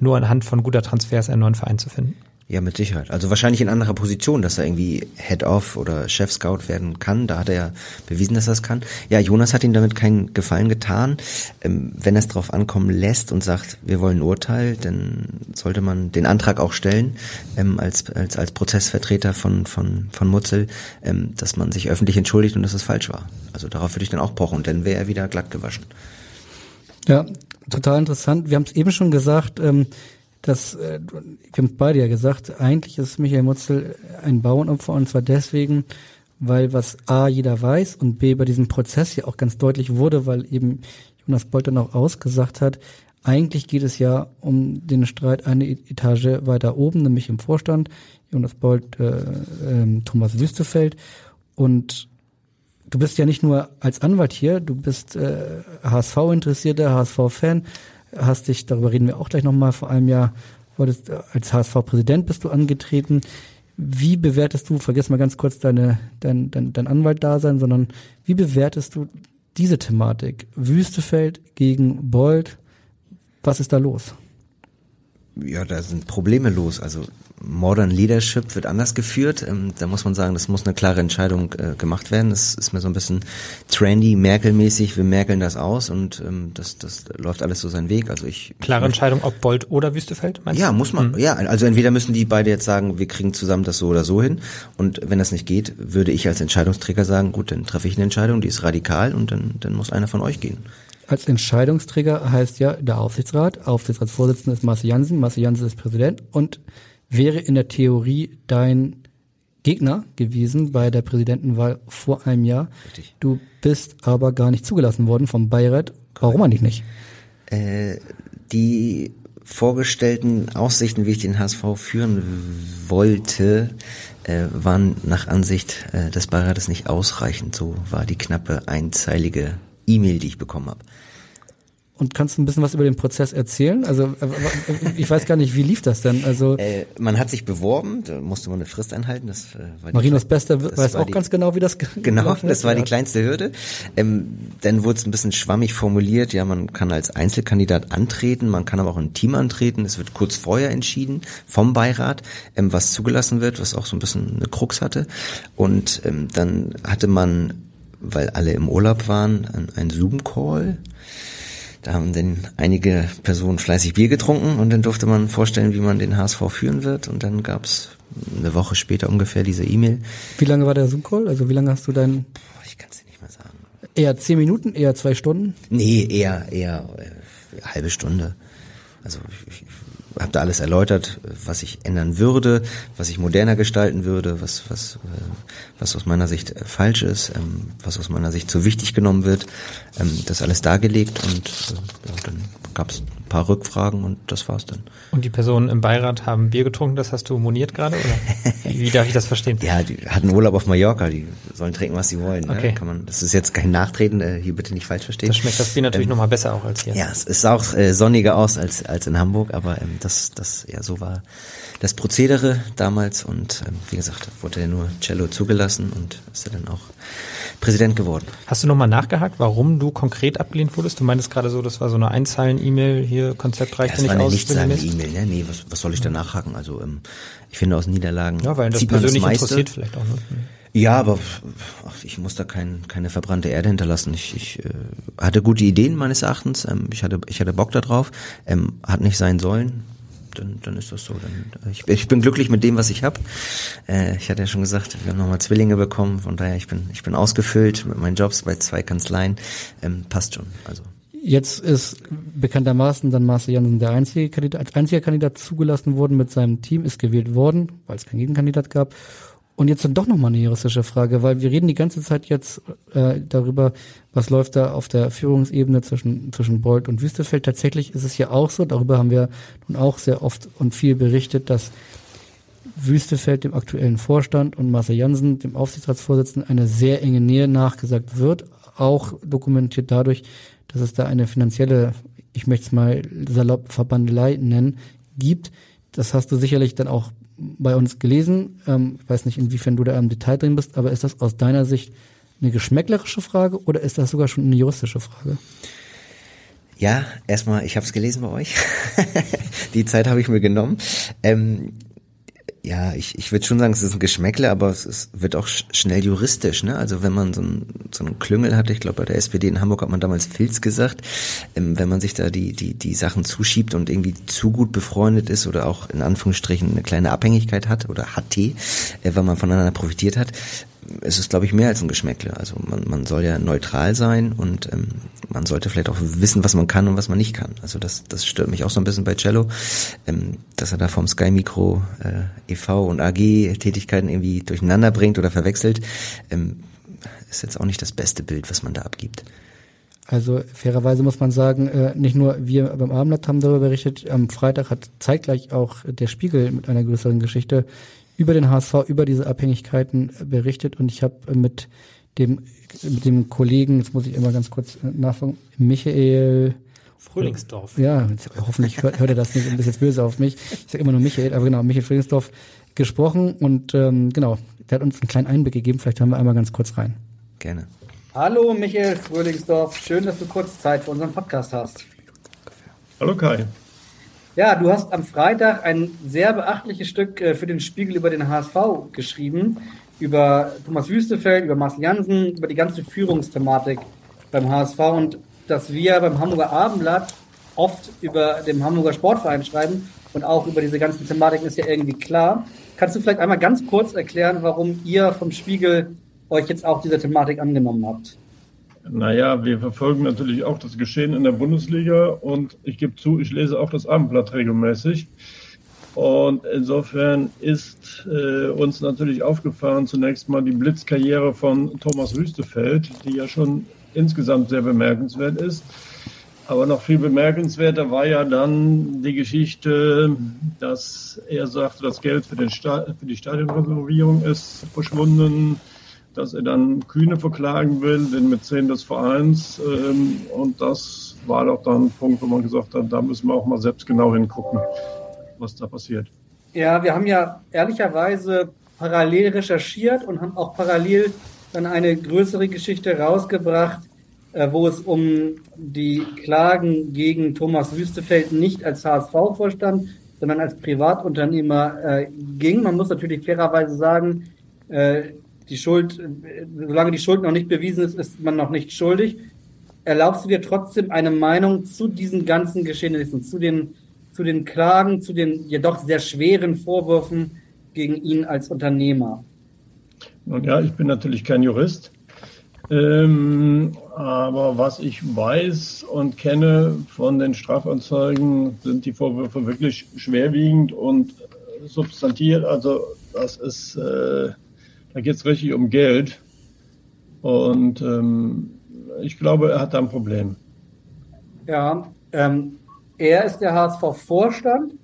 nur anhand von guter Transfers einen neuen Verein zu finden. Ja, mit Sicherheit. Also wahrscheinlich in anderer Position, dass er irgendwie Head-Off oder Chef-Scout werden kann. Da hat er ja bewiesen, dass er es kann. Ja, Jonas hat ihm damit keinen Gefallen getan. Ähm, wenn er es drauf ankommen lässt und sagt, wir wollen ein Urteil, dann sollte man den Antrag auch stellen, ähm, als, als, als Prozessvertreter von, von, von Mutzel, ähm, dass man sich öffentlich entschuldigt und dass es falsch war. Also darauf würde ich dann auch pochen, denn wäre er wieder glatt gewaschen. Ja, total interessant. Wir haben es eben schon gesagt, ähm, dass, äh, wir haben beide ja gesagt, eigentlich ist Michael Mutzel ein Bauernopfer und zwar deswegen, weil was A jeder weiß und B bei diesem Prozess ja auch ganz deutlich wurde, weil eben Jonas Bolt dann auch ausgesagt hat, eigentlich geht es ja um den Streit eine e-, Etage weiter oben, nämlich im Vorstand, Jonas Bolt, äh, äh, Thomas Wüstefeld. Und du bist ja nicht nur als Anwalt hier, du bist äh, HSV-Interessierter, HSV-Fan, hast dich, darüber reden wir auch gleich nochmal, vor einem Jahr wolltest, als HSV-Präsident bist du angetreten. Wie bewertest du, vergiss mal ganz kurz deine, dein, dein, dein Anwalt-Dasein, sondern wie bewertest du diese Thematik? Wüstefeld gegen Bold, was ist da los? Ja, da sind Probleme los. Also Modern Leadership wird anders geführt. Ähm, da muss man sagen, das muss eine klare Entscheidung äh, gemacht werden. Das ist mir so ein bisschen trendy, Merkel-mäßig. Wir merkeln das aus und ähm, das, das läuft alles so seinen Weg. Also ich klare ich Entscheidung, ob Bold oder Wüstefeld. Meinst ja, du? muss man. Mhm. Ja, also entweder müssen die beide jetzt sagen, wir kriegen zusammen das so oder so hin. Und wenn das nicht geht, würde ich als Entscheidungsträger sagen, gut, dann treffe ich eine Entscheidung, die ist radikal und dann, dann muss einer von euch gehen als Entscheidungsträger heißt ja der Aufsichtsrat. Aufsichtsratsvorsitzender ist Marcel Jansen, Marcel Jansen ist Präsident und wäre in der Theorie dein Gegner gewesen bei der Präsidentenwahl vor einem Jahr. Richtig. Du bist aber gar nicht zugelassen worden vom Beirat. Warum eigentlich nicht? Äh, die vorgestellten Aussichten, wie ich den HSV führen wollte, äh, waren nach Ansicht äh, des Beirates nicht ausreichend. So war die knappe einzeilige E-Mail, die ich bekommen habe. Und kannst du ein bisschen was über den Prozess erzählen? Also äh, ich weiß gar nicht, wie lief das denn? Also äh, man hat sich beworben, da musste man eine Frist einhalten. Das äh, war Marinos Bester weiß auch die, ganz genau, wie das genau. Das war die kleinste Hürde. Ähm, dann wurde es ein bisschen schwammig formuliert. Ja, man kann als Einzelkandidat antreten, man kann aber auch ein Team antreten. Es wird kurz vorher entschieden vom Beirat, ähm, was zugelassen wird, was auch so ein bisschen eine Krux hatte. Und ähm, dann hatte man, weil alle im Urlaub waren, ein Zoom-Call da haben dann einige Personen fleißig Bier getrunken und dann durfte man vorstellen, wie man den HSV führen wird. Und dann gab es eine Woche später ungefähr diese E-Mail. Wie lange war der Zoom-Call? Also wie lange hast du deinen... Ich kann es dir nicht mal sagen. Eher zehn Minuten, eher zwei Stunden? Nee, eher, eher äh, halbe Stunde. Also ich, ich habe da alles erläutert, was ich ändern würde, was ich moderner gestalten würde, was was äh, was aus meiner Sicht äh, falsch ist, ähm, was aus meiner Sicht zu wichtig genommen wird. Ähm, das alles dargelegt und äh, ja, dann gab es ein paar Rückfragen und das war's dann. Und die Personen im Beirat haben Bier getrunken, das hast du moniert gerade oder wie darf ich das verstehen? ja, die hatten Urlaub auf Mallorca, die sollen trinken, was sie wollen. Ne? Okay. Ne? Kann man, das ist jetzt kein Nachtreten, äh, hier bitte nicht falsch verstehen. Das schmeckt das Bier natürlich ähm, nochmal besser auch als hier. Ja, es ist auch äh, sonniger aus als als in Hamburg, aber ähm, das das ja so war das Prozedere damals und ähm, wie gesagt, wurde ja nur Cello zugelassen und ist ja dann auch Präsident geworden. Hast du nochmal nachgehakt, warum du konkret abgelehnt wurdest? Du meintest gerade so, das war so eine Einzeilen-E-Mail, hier Konzept reicht ja, nicht aus. Das war eine E-Mail, ne? Nee, was, was soll ich da nachhaken? Also ähm, ich finde aus Niederlagen Ja, weil das persönlich das interessiert vielleicht auch. Ne? Ja, aber ach, ich muss da kein, keine verbrannte Erde hinterlassen. Ich, ich äh, hatte gute Ideen meines Erachtens. Ähm, ich hatte ich hatte Bock darauf. Ähm, hat nicht sein sollen dann, dann ist das so. Dann, ich, ich bin glücklich mit dem, was ich habe. Äh, ich hatte ja schon gesagt, wir haben nochmal Zwillinge bekommen, von daher ich bin ich bin ausgefüllt mit meinen Jobs bei zwei Kanzleien. Ähm, passt schon. Also. Jetzt ist bekanntermaßen dann Marcel Janssen der einzige Kandidat, als einziger Kandidat zugelassen worden mit seinem Team, ist gewählt worden, weil es keinen Gegenkandidat gab. Und jetzt dann doch nochmal eine juristische Frage, weil wir reden die ganze Zeit jetzt äh, darüber, was läuft da auf der Führungsebene zwischen, zwischen Bolt und Wüstefeld. Tatsächlich ist es ja auch so, darüber haben wir nun auch sehr oft und viel berichtet, dass Wüstefeld dem aktuellen Vorstand und Marcel Jansen, dem Aufsichtsratsvorsitzenden, eine sehr enge Nähe nachgesagt wird, auch dokumentiert dadurch, dass es da eine finanzielle, ich möchte es mal salopp Verbandelei nennen, gibt. Das hast du sicherlich dann auch bei uns gelesen. Ähm, ich weiß nicht, inwiefern du da im Detail drin bist, aber ist das aus deiner Sicht eine geschmäcklerische Frage oder ist das sogar schon eine juristische Frage? Ja, erstmal, ich habe es gelesen bei euch. Die Zeit habe ich mir genommen. Ähm, ja, ich, ich würde schon sagen, es ist ein Geschmäckle, aber es ist, wird auch schnell juristisch. Ne? Also wenn man so, ein, so einen Klüngel hatte, ich glaube bei der SPD in Hamburg hat man damals Filz gesagt, ähm, wenn man sich da die, die, die Sachen zuschiebt und irgendwie zu gut befreundet ist oder auch in Anführungsstrichen eine kleine Abhängigkeit hat oder hat, äh, weil man voneinander profitiert hat, es ist, glaube ich, mehr als ein Geschmäckle. Also man, man soll ja neutral sein und ähm, man sollte vielleicht auch wissen, was man kann und was man nicht kann. Also das, das stört mich auch so ein bisschen bei Cello, ähm, dass er da vom Sky Micro äh, e.V. und AG Tätigkeiten irgendwie durcheinander bringt oder verwechselt. Ähm, ist jetzt auch nicht das beste Bild, was man da abgibt. Also fairerweise muss man sagen, äh, nicht nur wir beim Abendblatt haben darüber berichtet, am Freitag hat zeitgleich auch der Spiegel mit einer größeren Geschichte über den HSV, über diese Abhängigkeiten berichtet und ich habe mit dem mit dem Kollegen, jetzt muss ich immer ganz kurz nachfragen, Michael Frühlingsdorf. Ja, hoffentlich hört, hört er das nicht und ist jetzt böse auf mich. Ich sage immer nur Michael, aber genau, Michael Frühlingsdorf gesprochen und ähm, genau, der hat uns einen kleinen Einblick gegeben. Vielleicht hören wir einmal ganz kurz rein. Gerne. Hallo Michael Frühlingsdorf, schön, dass du kurz Zeit für unseren Podcast hast. Hallo Kai. Ja, du hast am Freitag ein sehr beachtliches Stück äh, für den Spiegel über den HSV geschrieben, über Thomas Wüstefeld, über Marcel Jansen, über die ganze Führungsthematik beim HSV und dass wir beim Hamburger Abendblatt oft über den Hamburger Sportverein schreiben und auch über diese ganzen Thematiken ist ja irgendwie klar. Kannst du vielleicht einmal ganz kurz erklären, warum ihr vom Spiegel euch jetzt auch dieser Thematik angenommen habt? Naja, wir verfolgen natürlich auch das Geschehen in der Bundesliga und ich gebe zu, ich lese auch das Abendblatt regelmäßig. Und insofern ist äh, uns natürlich aufgefallen zunächst mal die Blitzkarriere von Thomas Wüstefeld, die ja schon insgesamt sehr bemerkenswert ist. Aber noch viel bemerkenswerter war ja dann die Geschichte, dass er sagte, das Geld für, den Sta für die Stadionrenovierung ist verschwunden dass er dann Kühne verklagen will, den Mäzen des Vereins. Ähm, und das war doch dann ein Punkt, wo man gesagt hat, da müssen wir auch mal selbst genau hingucken, was da passiert. Ja, wir haben ja ehrlicherweise parallel recherchiert und haben auch parallel dann eine größere Geschichte rausgebracht, äh, wo es um die Klagen gegen Thomas Wüstefeld nicht als HSV-Vorstand, sondern als Privatunternehmer äh, ging. Man muss natürlich fairerweise sagen, äh, die Schuld, solange die Schuld noch nicht bewiesen ist, ist man noch nicht schuldig. Erlaubst du dir trotzdem eine Meinung zu diesen ganzen Geschehnissen, zu den, zu den Klagen, zu den jedoch sehr schweren Vorwürfen gegen ihn als Unternehmer? Nun ja, ich bin natürlich kein Jurist. Ähm, aber was ich weiß und kenne von den Strafanzeigen, sind die Vorwürfe wirklich schwerwiegend und substantiert. Also das ist, äh, da geht es richtig um Geld. Und ähm, ich glaube, er hat da ein Problem. Ja, ähm, er ist der HSV-Vorstand,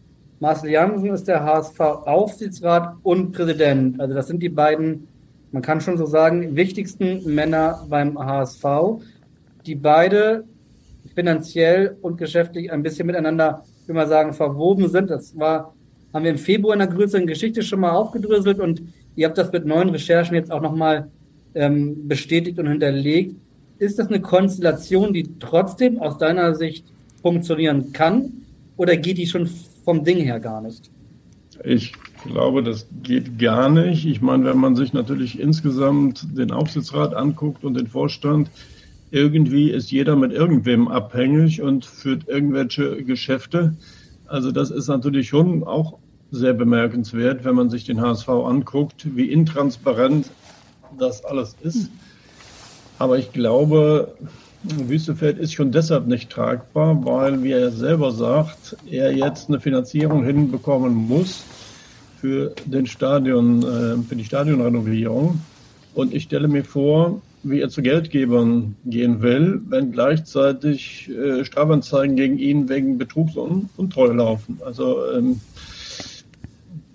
Marcel Jansen ist der HSV-Aufsichtsrat und Präsident. Also das sind die beiden man kann schon so sagen, wichtigsten Männer beim HSV, die beide finanziell und geschäftlich ein bisschen miteinander, wie man sagen, verwoben sind. Das war, haben wir im Februar in einer größeren Geschichte schon mal aufgedröselt und ihr habt das mit neuen Recherchen jetzt auch nochmal ähm, bestätigt und hinterlegt. Ist das eine Konstellation, die trotzdem aus deiner Sicht funktionieren kann oder geht die schon vom Ding her gar nicht? Ich glaube, das geht gar nicht. Ich meine, wenn man sich natürlich insgesamt den Aufsichtsrat anguckt und den Vorstand, irgendwie ist jeder mit irgendwem abhängig und führt irgendwelche Geschäfte. Also das ist natürlich schon auch sehr bemerkenswert, wenn man sich den HSV anguckt, wie intransparent das alles ist. Aber ich glaube, Wüstefeld ist schon deshalb nicht tragbar, weil, wie er selber sagt, er jetzt eine Finanzierung hinbekommen muss für den Stadion, äh, für die Stadionrenovierung. Und ich stelle mir vor, wie er zu Geldgebern gehen will, wenn gleichzeitig äh, Strafanzeigen gegen ihn wegen Betrugs und Untreue laufen. Also ähm,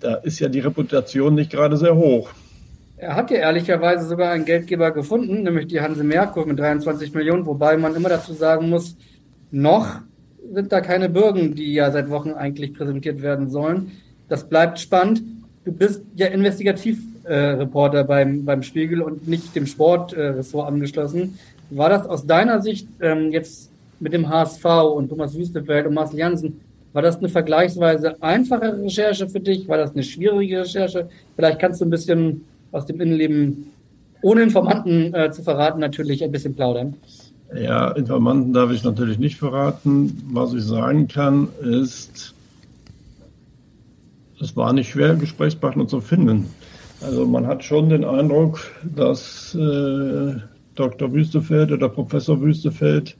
da ist ja die Reputation nicht gerade sehr hoch. Er hat ja ehrlicherweise sogar einen Geldgeber gefunden, nämlich die Hanse Merkur mit 23 Millionen, wobei man immer dazu sagen muss, noch sind da keine Bürgen, die ja seit Wochen eigentlich präsentiert werden sollen. Das bleibt spannend. Du bist ja Investigativreporter äh, beim, beim Spiegel und nicht dem Sportressort äh, angeschlossen. War das aus deiner Sicht ähm, jetzt mit dem HSV und Thomas Wüstefeld und Marcel Janssen, war das eine vergleichsweise einfache Recherche für dich? War das eine schwierige Recherche? Vielleicht kannst du ein bisschen aus dem Innenleben, ohne Informanten äh, zu verraten, natürlich ein bisschen plaudern. Ja, Informanten darf ich natürlich nicht verraten. Was ich sagen kann, ist, es war nicht schwer, Gesprächspartner zu finden. Also man hat schon den Eindruck, dass äh, Dr. Wüstefeld oder Professor Wüstefeld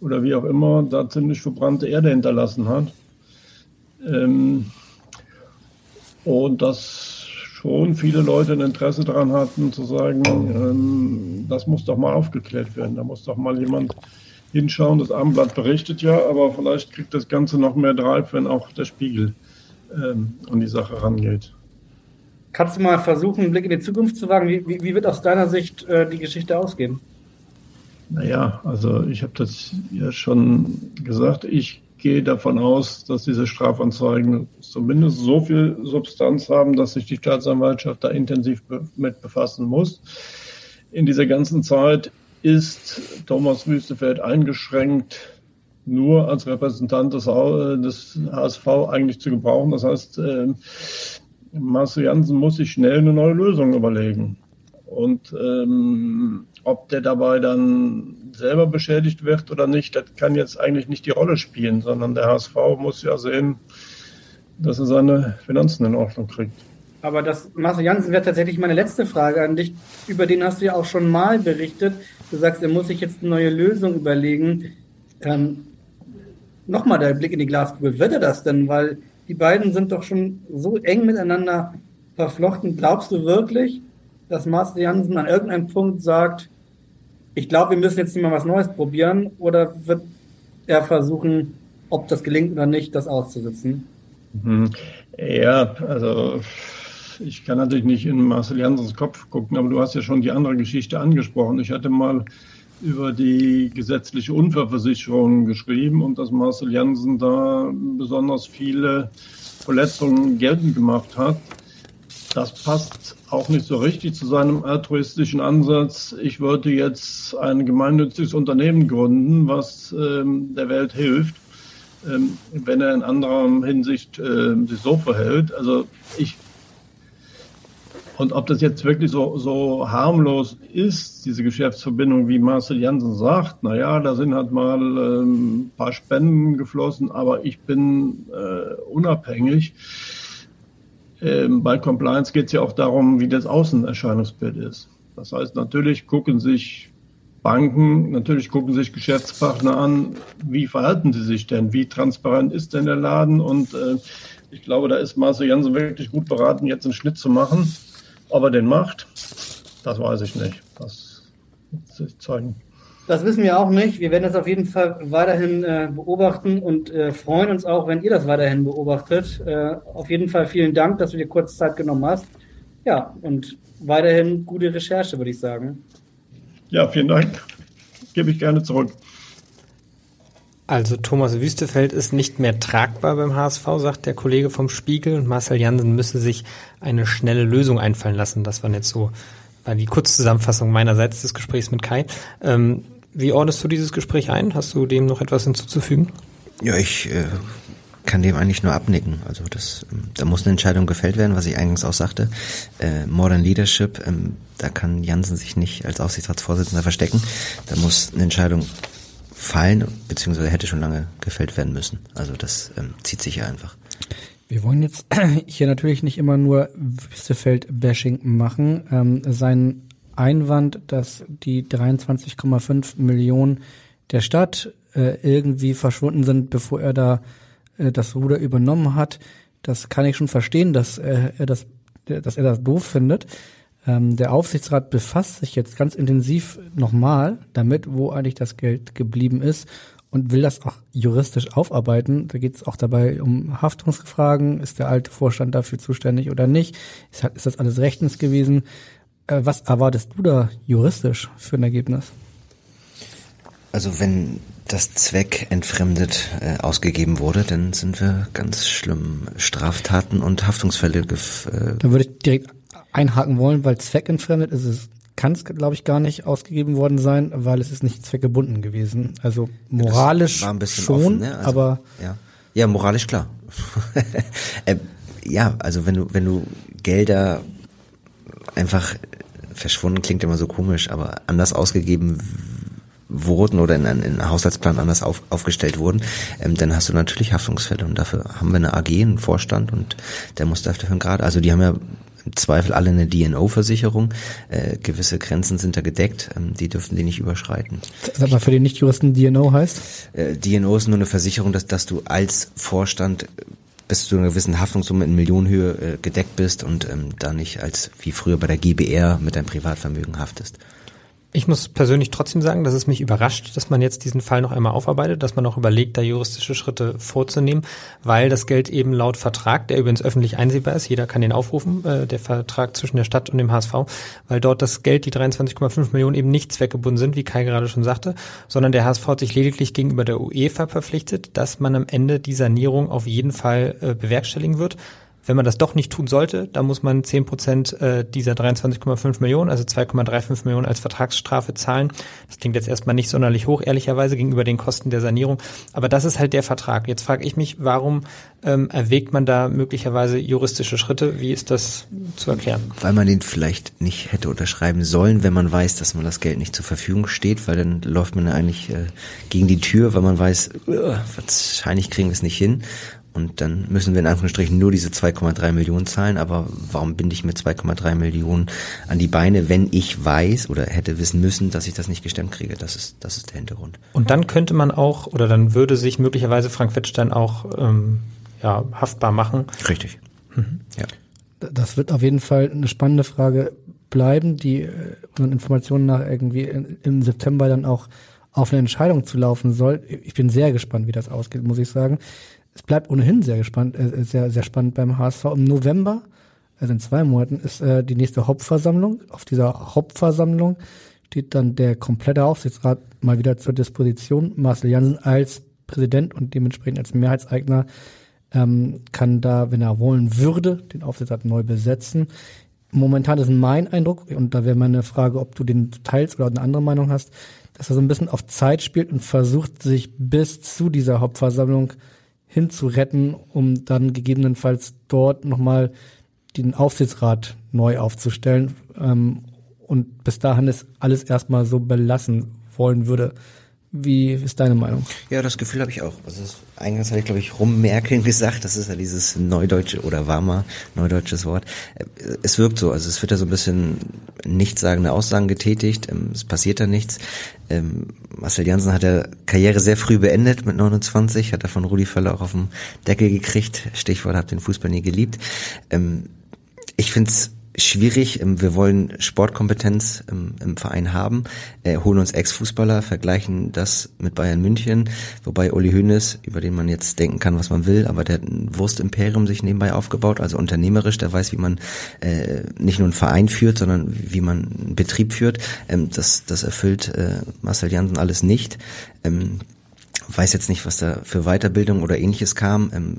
oder wie auch immer da ziemlich verbrannte Erde hinterlassen hat. Ähm, und dass schon viele Leute ein Interesse daran hatten, zu sagen, ähm, das muss doch mal aufgeklärt werden. Da muss doch mal jemand hinschauen. Das Abendblatt berichtet ja, aber vielleicht kriegt das Ganze noch mehr Drive, wenn auch der Spiegel ähm, an die Sache rangeht. Kannst du mal versuchen, einen Blick in die Zukunft zu wagen? Wie, wie, wie wird aus deiner Sicht äh, die Geschichte ausgehen? Naja, also ich habe das ja schon gesagt. Ich gehe davon aus, dass diese Strafanzeigen zumindest so viel Substanz haben, dass sich die Staatsanwaltschaft da intensiv mit befassen muss. In dieser ganzen Zeit ist Thomas Wüstefeld eingeschränkt nur als Repräsentant des, HSV eigentlich zu gebrauchen. Das heißt, äh, Marcel Janssen muss sich schnell eine neue Lösung überlegen. Und ähm, ob der dabei dann selber beschädigt wird oder nicht, das kann jetzt eigentlich nicht die Rolle spielen, sondern der HSV muss ja sehen, dass er seine Finanzen in Ordnung kriegt. Aber das, Marcel Janssen, wäre tatsächlich meine letzte Frage an dich. Über den hast du ja auch schon mal berichtet. Du sagst, er muss sich jetzt eine neue Lösung überlegen. Ähm, nochmal der Blick in die Glaskugel, wird er das denn? Weil die beiden sind doch schon so eng miteinander verflochten. Glaubst du wirklich, dass Marcel Janssen an irgendeinem Punkt sagt, ich glaube, wir müssen jetzt mal was Neues probieren? Oder wird er versuchen, ob das gelingt oder nicht, das auszusitzen? Mhm. Ja, also ich kann natürlich nicht in Marcel Jansens Kopf gucken, aber du hast ja schon die andere Geschichte angesprochen. Ich hatte mal über die gesetzliche Unfallversicherung geschrieben und dass Marcel Jansen da besonders viele Verletzungen geltend gemacht hat. Das passt auch nicht so richtig zu seinem altruistischen Ansatz. Ich würde jetzt ein gemeinnütziges Unternehmen gründen, was ähm, der Welt hilft, ähm, wenn er in anderer Hinsicht äh, sich so verhält. Also ich und ob das jetzt wirklich so, so harmlos ist, diese Geschäftsverbindung, wie Marcel Janssen sagt, na ja, da sind halt mal ähm, ein paar Spenden geflossen, aber ich bin äh, unabhängig. Ähm, bei Compliance geht es ja auch darum, wie das Außenerscheinungsbild ist. Das heißt, natürlich gucken sich Banken, natürlich gucken sich Geschäftspartner an, wie verhalten sie sich denn, wie transparent ist denn der Laden und äh, ich glaube, da ist Marcel Janssen wirklich gut beraten, jetzt einen Schnitt zu machen ob er den macht, das weiß ich nicht. Das wird sich zeigen. Das wissen wir auch nicht. Wir werden das auf jeden Fall weiterhin äh, beobachten und äh, freuen uns auch, wenn ihr das weiterhin beobachtet. Äh, auf jeden Fall vielen Dank, dass du dir kurz Zeit genommen hast. Ja, und weiterhin gute Recherche, würde ich sagen. Ja, vielen Dank. Gebe ich gerne zurück. Also Thomas Wüstefeld ist nicht mehr tragbar beim HSV, sagt der Kollege vom Spiegel und Marcel Jansen müsse sich eine schnelle Lösung einfallen lassen. Das waren jetzt so war die Kurzzusammenfassung meinerseits des Gesprächs mit Kai. Ähm, wie ordnest du dieses Gespräch ein? Hast du dem noch etwas hinzuzufügen? Ja, ich äh, kann dem eigentlich nur abnicken. Also das, ähm, da muss eine Entscheidung gefällt werden, was ich eingangs auch sagte. Äh, Modern Leadership, ähm, da kann Jansen sich nicht als Aufsichtsratsvorsitzender verstecken. Da muss eine Entscheidung fallen, beziehungsweise hätte schon lange gefällt werden müssen. Also das ähm, zieht sich ja einfach. Wir wollen jetzt hier natürlich nicht immer nur Wüstefeld-Bashing machen. Ähm, sein Einwand, dass die 23,5 Millionen der Stadt äh, irgendwie verschwunden sind, bevor er da äh, das Ruder übernommen hat, das kann ich schon verstehen, dass äh, er das, dass er das doof findet. Ähm, der Aufsichtsrat befasst sich jetzt ganz intensiv nochmal damit, wo eigentlich das Geld geblieben ist und will das auch juristisch aufarbeiten. Da geht es auch dabei um Haftungsfragen. Ist der alte Vorstand dafür zuständig oder nicht? Ist, ist das alles rechtens gewesen? Äh, was erwartest du da juristisch für ein Ergebnis? Also wenn das Zweck entfremdet äh, ausgegeben wurde, dann sind wir ganz schlimm Straftaten und Haftungsfälle. Äh, da würde ich direkt einhaken wollen, weil zweckentfremdet ist es kann es, glaube ich, gar nicht ausgegeben worden sein, weil es ist nicht zweckgebunden gewesen. Also moralisch ja, schon, offen, ne? also, aber ja. ja, moralisch klar. äh, ja, also wenn du wenn du Gelder einfach verschwunden klingt immer so komisch, aber anders ausgegeben wurden oder in einen Haushaltsplan anders auf, aufgestellt wurden, ähm, dann hast du natürlich Haftungsfälle und dafür haben wir eine AG, einen Vorstand und der muss dafür gerade, also die haben ja im Zweifel alle eine DNO-Versicherung. Äh, gewisse Grenzen sind da gedeckt, ähm, die dürfen die nicht überschreiten. Sag mal, für den Nicht-Juristen DNO heißt? Äh, DNO ist nur eine Versicherung, dass, dass du als Vorstand bis zu einer gewissen Haftungssumme in Millionenhöhe äh, gedeckt bist und ähm, da nicht als wie früher bei der GBR mit deinem Privatvermögen haftest. Ich muss persönlich trotzdem sagen, dass es mich überrascht, dass man jetzt diesen Fall noch einmal aufarbeitet, dass man auch überlegt, da juristische Schritte vorzunehmen, weil das Geld eben laut Vertrag, der übrigens öffentlich einsehbar ist, jeder kann den aufrufen, äh, der Vertrag zwischen der Stadt und dem HSV, weil dort das Geld, die 23,5 Millionen eben nicht zweckgebunden sind, wie Kai gerade schon sagte, sondern der HSV hat sich lediglich gegenüber der UEFA verpflichtet, dass man am Ende die Sanierung auf jeden Fall äh, bewerkstelligen wird. Wenn man das doch nicht tun sollte, dann muss man 10 Prozent äh, dieser 23,5 Millionen, also 2,35 Millionen als Vertragsstrafe zahlen. Das klingt jetzt erstmal nicht sonderlich hoch, ehrlicherweise, gegenüber den Kosten der Sanierung. Aber das ist halt der Vertrag. Jetzt frage ich mich, warum ähm, erwägt man da möglicherweise juristische Schritte? Wie ist das zu erklären? Weil man den vielleicht nicht hätte unterschreiben sollen, wenn man weiß, dass man das Geld nicht zur Verfügung steht, weil dann läuft man eigentlich äh, gegen die Tür, weil man weiß, uh, wahrscheinlich kriegen wir es nicht hin. Und dann müssen wir in Anführungsstrichen nur diese 2,3 Millionen zahlen. Aber warum binde ich mir 2,3 Millionen an die Beine, wenn ich weiß oder hätte wissen müssen, dass ich das nicht gestemmt kriege? Das ist, das ist der Hintergrund. Und dann könnte man auch, oder dann würde sich möglicherweise Frank Wettstein auch ähm, ja, haftbar machen. Richtig. Mhm. Ja. Das wird auf jeden Fall eine spannende Frage bleiben, die äh, unseren Informationen nach irgendwie im September dann auch auf eine Entscheidung zu laufen soll. Ich bin sehr gespannt, wie das ausgeht, muss ich sagen es bleibt ohnehin sehr gespannt, äh, sehr, sehr spannend beim HSV. Im November also in zwei Monaten, ist äh, die nächste Hauptversammlung. Auf dieser Hauptversammlung steht dann der komplette Aufsichtsrat mal wieder zur Disposition. Marcel Janssen als Präsident und dementsprechend als Mehrheitseigner ähm, kann da, wenn er wollen würde, den Aufsichtsrat neu besetzen. Momentan ist mein Eindruck, und da wäre meine Frage, ob du den teilst oder eine andere Meinung hast, dass er so ein bisschen auf Zeit spielt und versucht, sich bis zu dieser Hauptversammlung hinzuretten, um dann gegebenenfalls dort nochmal den Aufsichtsrat neu aufzustellen ähm, und bis dahin ist alles erstmal so belassen wollen würde. Wie ist deine Meinung? Ja, das Gefühl habe ich auch. Also das, eingangs hatte ich, glaube ich, rummerkeln gesagt. Das ist ja dieses neudeutsche oder warmer neudeutsches Wort. Es wirkt so. Also es wird ja so ein bisschen nichtssagende Aussagen getätigt. Ähm, es passiert da nichts. Ähm, Marcel Janssen hat ja Karriere sehr früh beendet mit 29. Hat er von Rudi Völler auch auf den Deckel gekriegt. Stichwort, hat den Fußball nie geliebt. Ähm, ich finde es schwierig. Ähm, wir wollen Sportkompetenz im, im Verein haben, äh, holen uns Ex-Fußballer, vergleichen das mit Bayern München, wobei Uli Hoeneß, über den man jetzt denken kann, was man will, aber der hat ein Wurstimperium sich nebenbei aufgebaut, also unternehmerisch, der weiß, wie man äh, nicht nur einen Verein führt, sondern wie man einen Betrieb führt. Ähm, das, das erfüllt äh, Marcel Janssen alles nicht. Ähm, weiß jetzt nicht, was da für Weiterbildung oder ähnliches kam. Ähm,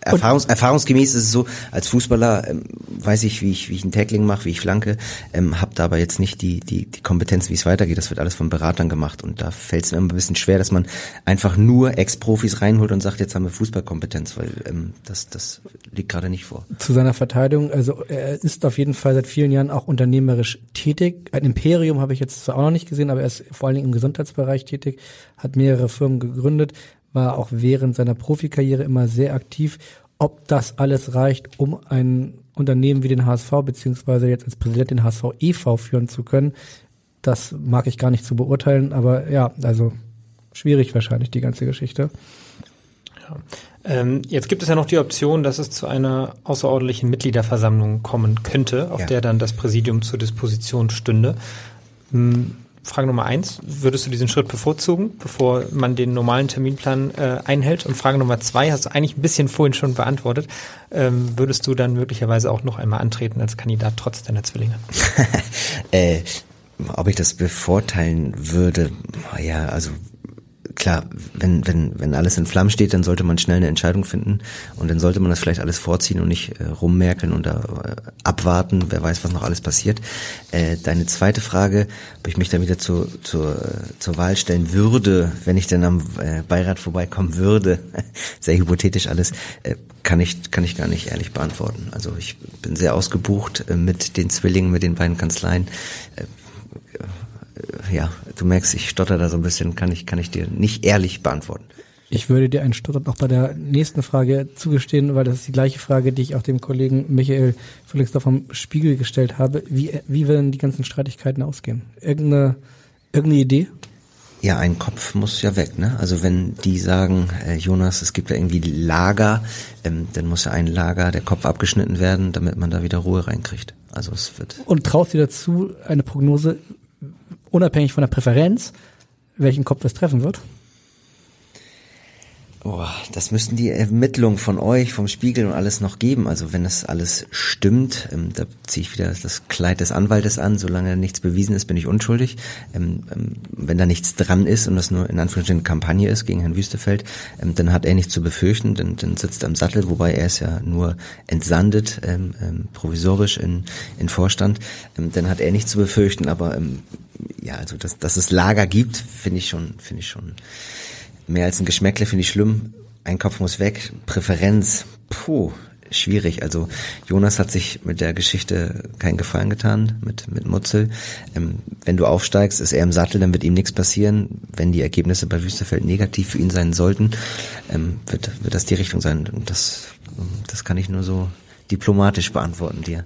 Erfahrungs erfahrungsgemäß ist es so, als Fußballer ähm, weiß ich, wie ich, wie ich ein Tackling mache, wie ich flanke, ähm, habe da aber jetzt nicht die, die, die Kompetenz, wie es weitergeht. Das wird alles von Beratern gemacht und da fällt es mir immer ein bisschen schwer, dass man einfach nur Ex-Profis reinholt und sagt, jetzt haben wir Fußballkompetenz, weil ähm, das, das liegt gerade nicht vor. Zu seiner Verteidigung, also er ist auf jeden Fall seit vielen Jahren auch unternehmerisch tätig. Ein Imperium habe ich jetzt zwar auch noch nicht gesehen, aber er ist vor allen Dingen im Gesundheitsbereich tätig, hat mehrere Firmen gegründet, war auch während seiner Profikarriere immer sehr aktiv. Ob das alles reicht, um ein Unternehmen wie den HSV beziehungsweise jetzt als Präsident den HSV e.V. führen zu können, das mag ich gar nicht zu beurteilen, aber ja, also schwierig wahrscheinlich die ganze Geschichte. Ja. Ähm, jetzt gibt es ja noch die Option, dass es zu einer außerordentlichen Mitgliederversammlung kommen könnte, auf ja. der dann das Präsidium zur Disposition stünde. Hm, Frage Nummer eins, würdest du diesen Schritt bevorzugen, bevor man den normalen Terminplan äh, einhält? Und Frage Nummer zwei hast du eigentlich ein bisschen vorhin schon beantwortet. Ähm, würdest du dann möglicherweise auch noch einmal antreten als Kandidat trotz deiner Zwillinge? äh, ob ich das bevorteilen würde, ja, also klar, wenn, wenn, wenn alles in Flammen steht, dann sollte man schnell eine Entscheidung finden und dann sollte man das vielleicht alles vorziehen und nicht äh, rummerkeln und da äh, abwarten, wer weiß, was noch alles passiert. Äh, deine zweite Frage, ob ich mich dann wieder zu, zu, zur Wahl stellen würde, wenn ich dann am äh, Beirat vorbeikommen würde, sehr hypothetisch alles, äh, kann ich, kann ich gar nicht ehrlich beantworten. Also ich bin sehr ausgebucht äh, mit den Zwillingen, mit den beiden Kanzleien. Äh, ja, du merkst, ich stotter da so ein bisschen, kann ich, kann ich dir nicht ehrlich beantworten. Ich würde dir einen Stotter noch bei der nächsten Frage zugestehen, weil das ist die gleiche Frage, die ich auch dem Kollegen Michael Felixdorf vom Spiegel gestellt habe. Wie, wie werden die ganzen Streitigkeiten ausgehen? Irgendeine, irgendeine Idee? Ja, ein Kopf muss ja weg, ne? Also wenn die sagen, äh, Jonas, es gibt da irgendwie Lager, ähm, dann muss ja ein Lager, der Kopf abgeschnitten werden, damit man da wieder Ruhe reinkriegt. Also es wird. Und traust dir dazu eine Prognose, unabhängig von der Präferenz, welchen Kopf es treffen wird? Oh, das müssten die Ermittlungen von euch, vom Spiegel und alles noch geben. Also wenn das alles stimmt, ähm, da ziehe ich wieder das Kleid des Anwaltes an. Solange nichts bewiesen ist, bin ich unschuldig. Ähm, ähm, wenn da nichts dran ist und das nur in Anführungsstrichen Kampagne ist gegen Herrn Wüstefeld, ähm, dann hat er nichts zu befürchten. Dann, dann sitzt er im Sattel, wobei er ist ja nur entsandet, ähm, ähm, provisorisch in, in Vorstand. dann hat er nichts zu befürchten. Aber ja, also dass, dass es Lager gibt, finde ich schon, finde ich schon mehr als ein Geschmäckle finde ich schlimm. Ein Kopf muss weg. Präferenz, puh, schwierig. Also Jonas hat sich mit der Geschichte keinen Gefallen getan, mit, mit Mutzel. Ähm, wenn du aufsteigst, ist er im Sattel, dann wird ihm nichts passieren. Wenn die Ergebnisse bei Wüstefeld negativ für ihn sein sollten, ähm, wird, wird das die Richtung sein. Und das, das kann ich nur so diplomatisch beantworten dir.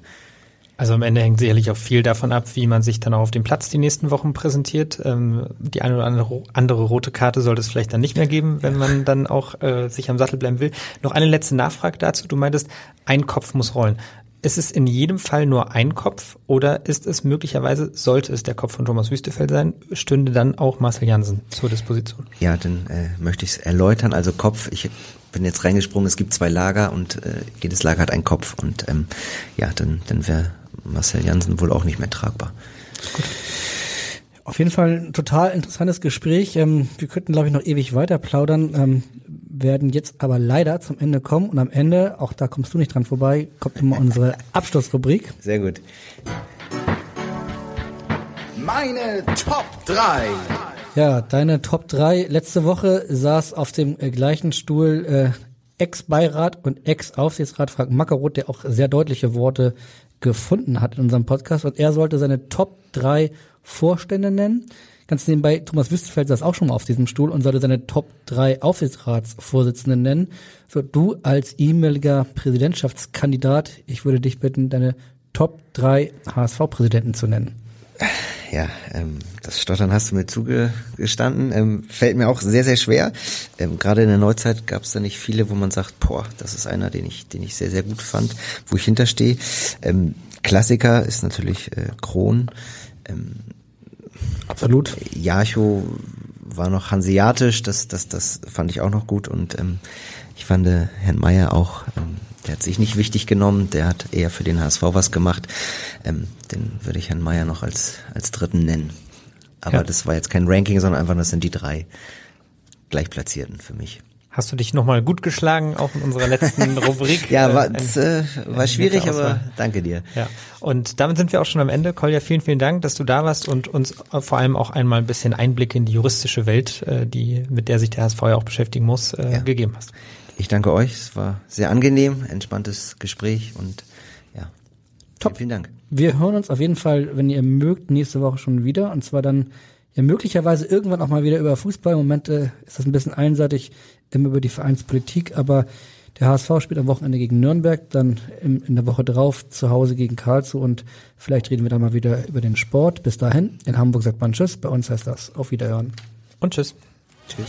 Also am Ende hängt sicherlich auch viel davon ab, wie man sich dann auch auf dem Platz die nächsten Wochen präsentiert. Ähm, die eine oder andere, andere rote Karte sollte es vielleicht dann nicht mehr geben, wenn man dann auch äh, sich am Sattel bleiben will. Noch eine letzte Nachfrage dazu. Du meintest, ein Kopf muss rollen. ist es in jedem Fall nur ein Kopf oder ist es möglicherweise, sollte es der Kopf von Thomas Wüstefeld sein, stünde dann auch Marcel Jansen zur Disposition? Ja, dann äh, möchte ich es erläutern. Also Kopf, ich bin jetzt reingesprungen, es gibt zwei Lager und äh, jedes Lager hat einen Kopf und ähm, ja, dann, dann wäre Marcel Jansen wohl auch nicht mehr tragbar. Gut. Auf jeden Fall ein total interessantes Gespräch. Ähm, wir könnten, glaube ich, noch ewig weiter plaudern, ähm, werden jetzt aber leider zum Ende kommen und am Ende, auch da kommst du nicht dran vorbei, kommt immer unsere Abschlussrubrik. Sehr gut. Meine Top 3. Ja, deine Top 3. Letzte Woche saß auf dem äh, gleichen Stuhl äh, Ex-Beirat und Ex-Aufsichtsrat Frank Mackeroth, der auch sehr deutliche Worte gefunden hat in unserem Podcast und er sollte seine Top 3 Vorstände nennen. Ganz nebenbei, Thomas Wüstefeld saß auch schon mal auf diesem Stuhl und sollte seine Top 3 Aufsichtsratsvorsitzenden nennen. So, du als ehemaliger Präsidentschaftskandidat, ich würde dich bitten, deine Top 3 HSV-Präsidenten zu nennen. Ja, ähm, das Stottern hast du mir zugestanden. Ähm, fällt mir auch sehr, sehr schwer. Ähm, Gerade in der Neuzeit gab es da nicht viele, wo man sagt, boah, das ist einer, den ich, den ich sehr, sehr gut fand, wo ich hinterstehe. Ähm, Klassiker ist natürlich äh, Kron. Ähm, Absolut. Jarcho war noch hanseatisch, das, das, das fand ich auch noch gut und ähm, ich fand äh, Herrn Meier auch, ähm, der hat sich nicht wichtig genommen, der hat eher für den HSV was gemacht. Ähm, den würde ich Herrn Meier noch als, als dritten nennen. Aber ja. das war jetzt kein Ranking, sondern einfach, das sind die drei gleichplatzierten für mich. Hast du dich nochmal gut geschlagen, auch in unserer letzten Rubrik? ja, war, das, äh, war schwierig, aber danke dir. Ja, und damit sind wir auch schon am Ende. Kolja, vielen, vielen Dank, dass du da warst und uns vor allem auch einmal ein bisschen Einblick in die juristische Welt, äh, die mit der sich der HSV ja auch beschäftigen muss, äh, ja. gegeben hast. Ich danke euch. Es war sehr angenehm, entspanntes Gespräch und ja, Top. vielen Dank. Wir hören uns auf jeden Fall, wenn ihr mögt, nächste Woche schon wieder und zwar dann ja möglicherweise irgendwann auch mal wieder über Fußball. Im Moment äh, ist das ein bisschen einseitig immer über die Vereinspolitik, aber der HSV spielt am Wochenende gegen Nürnberg, dann im, in der Woche drauf zu Hause gegen Karlsruhe und vielleicht reden wir dann mal wieder über den Sport. Bis dahin, in Hamburg sagt man Tschüss, bei uns heißt das Auf Wiederhören. Und Tschüss. Tschüss.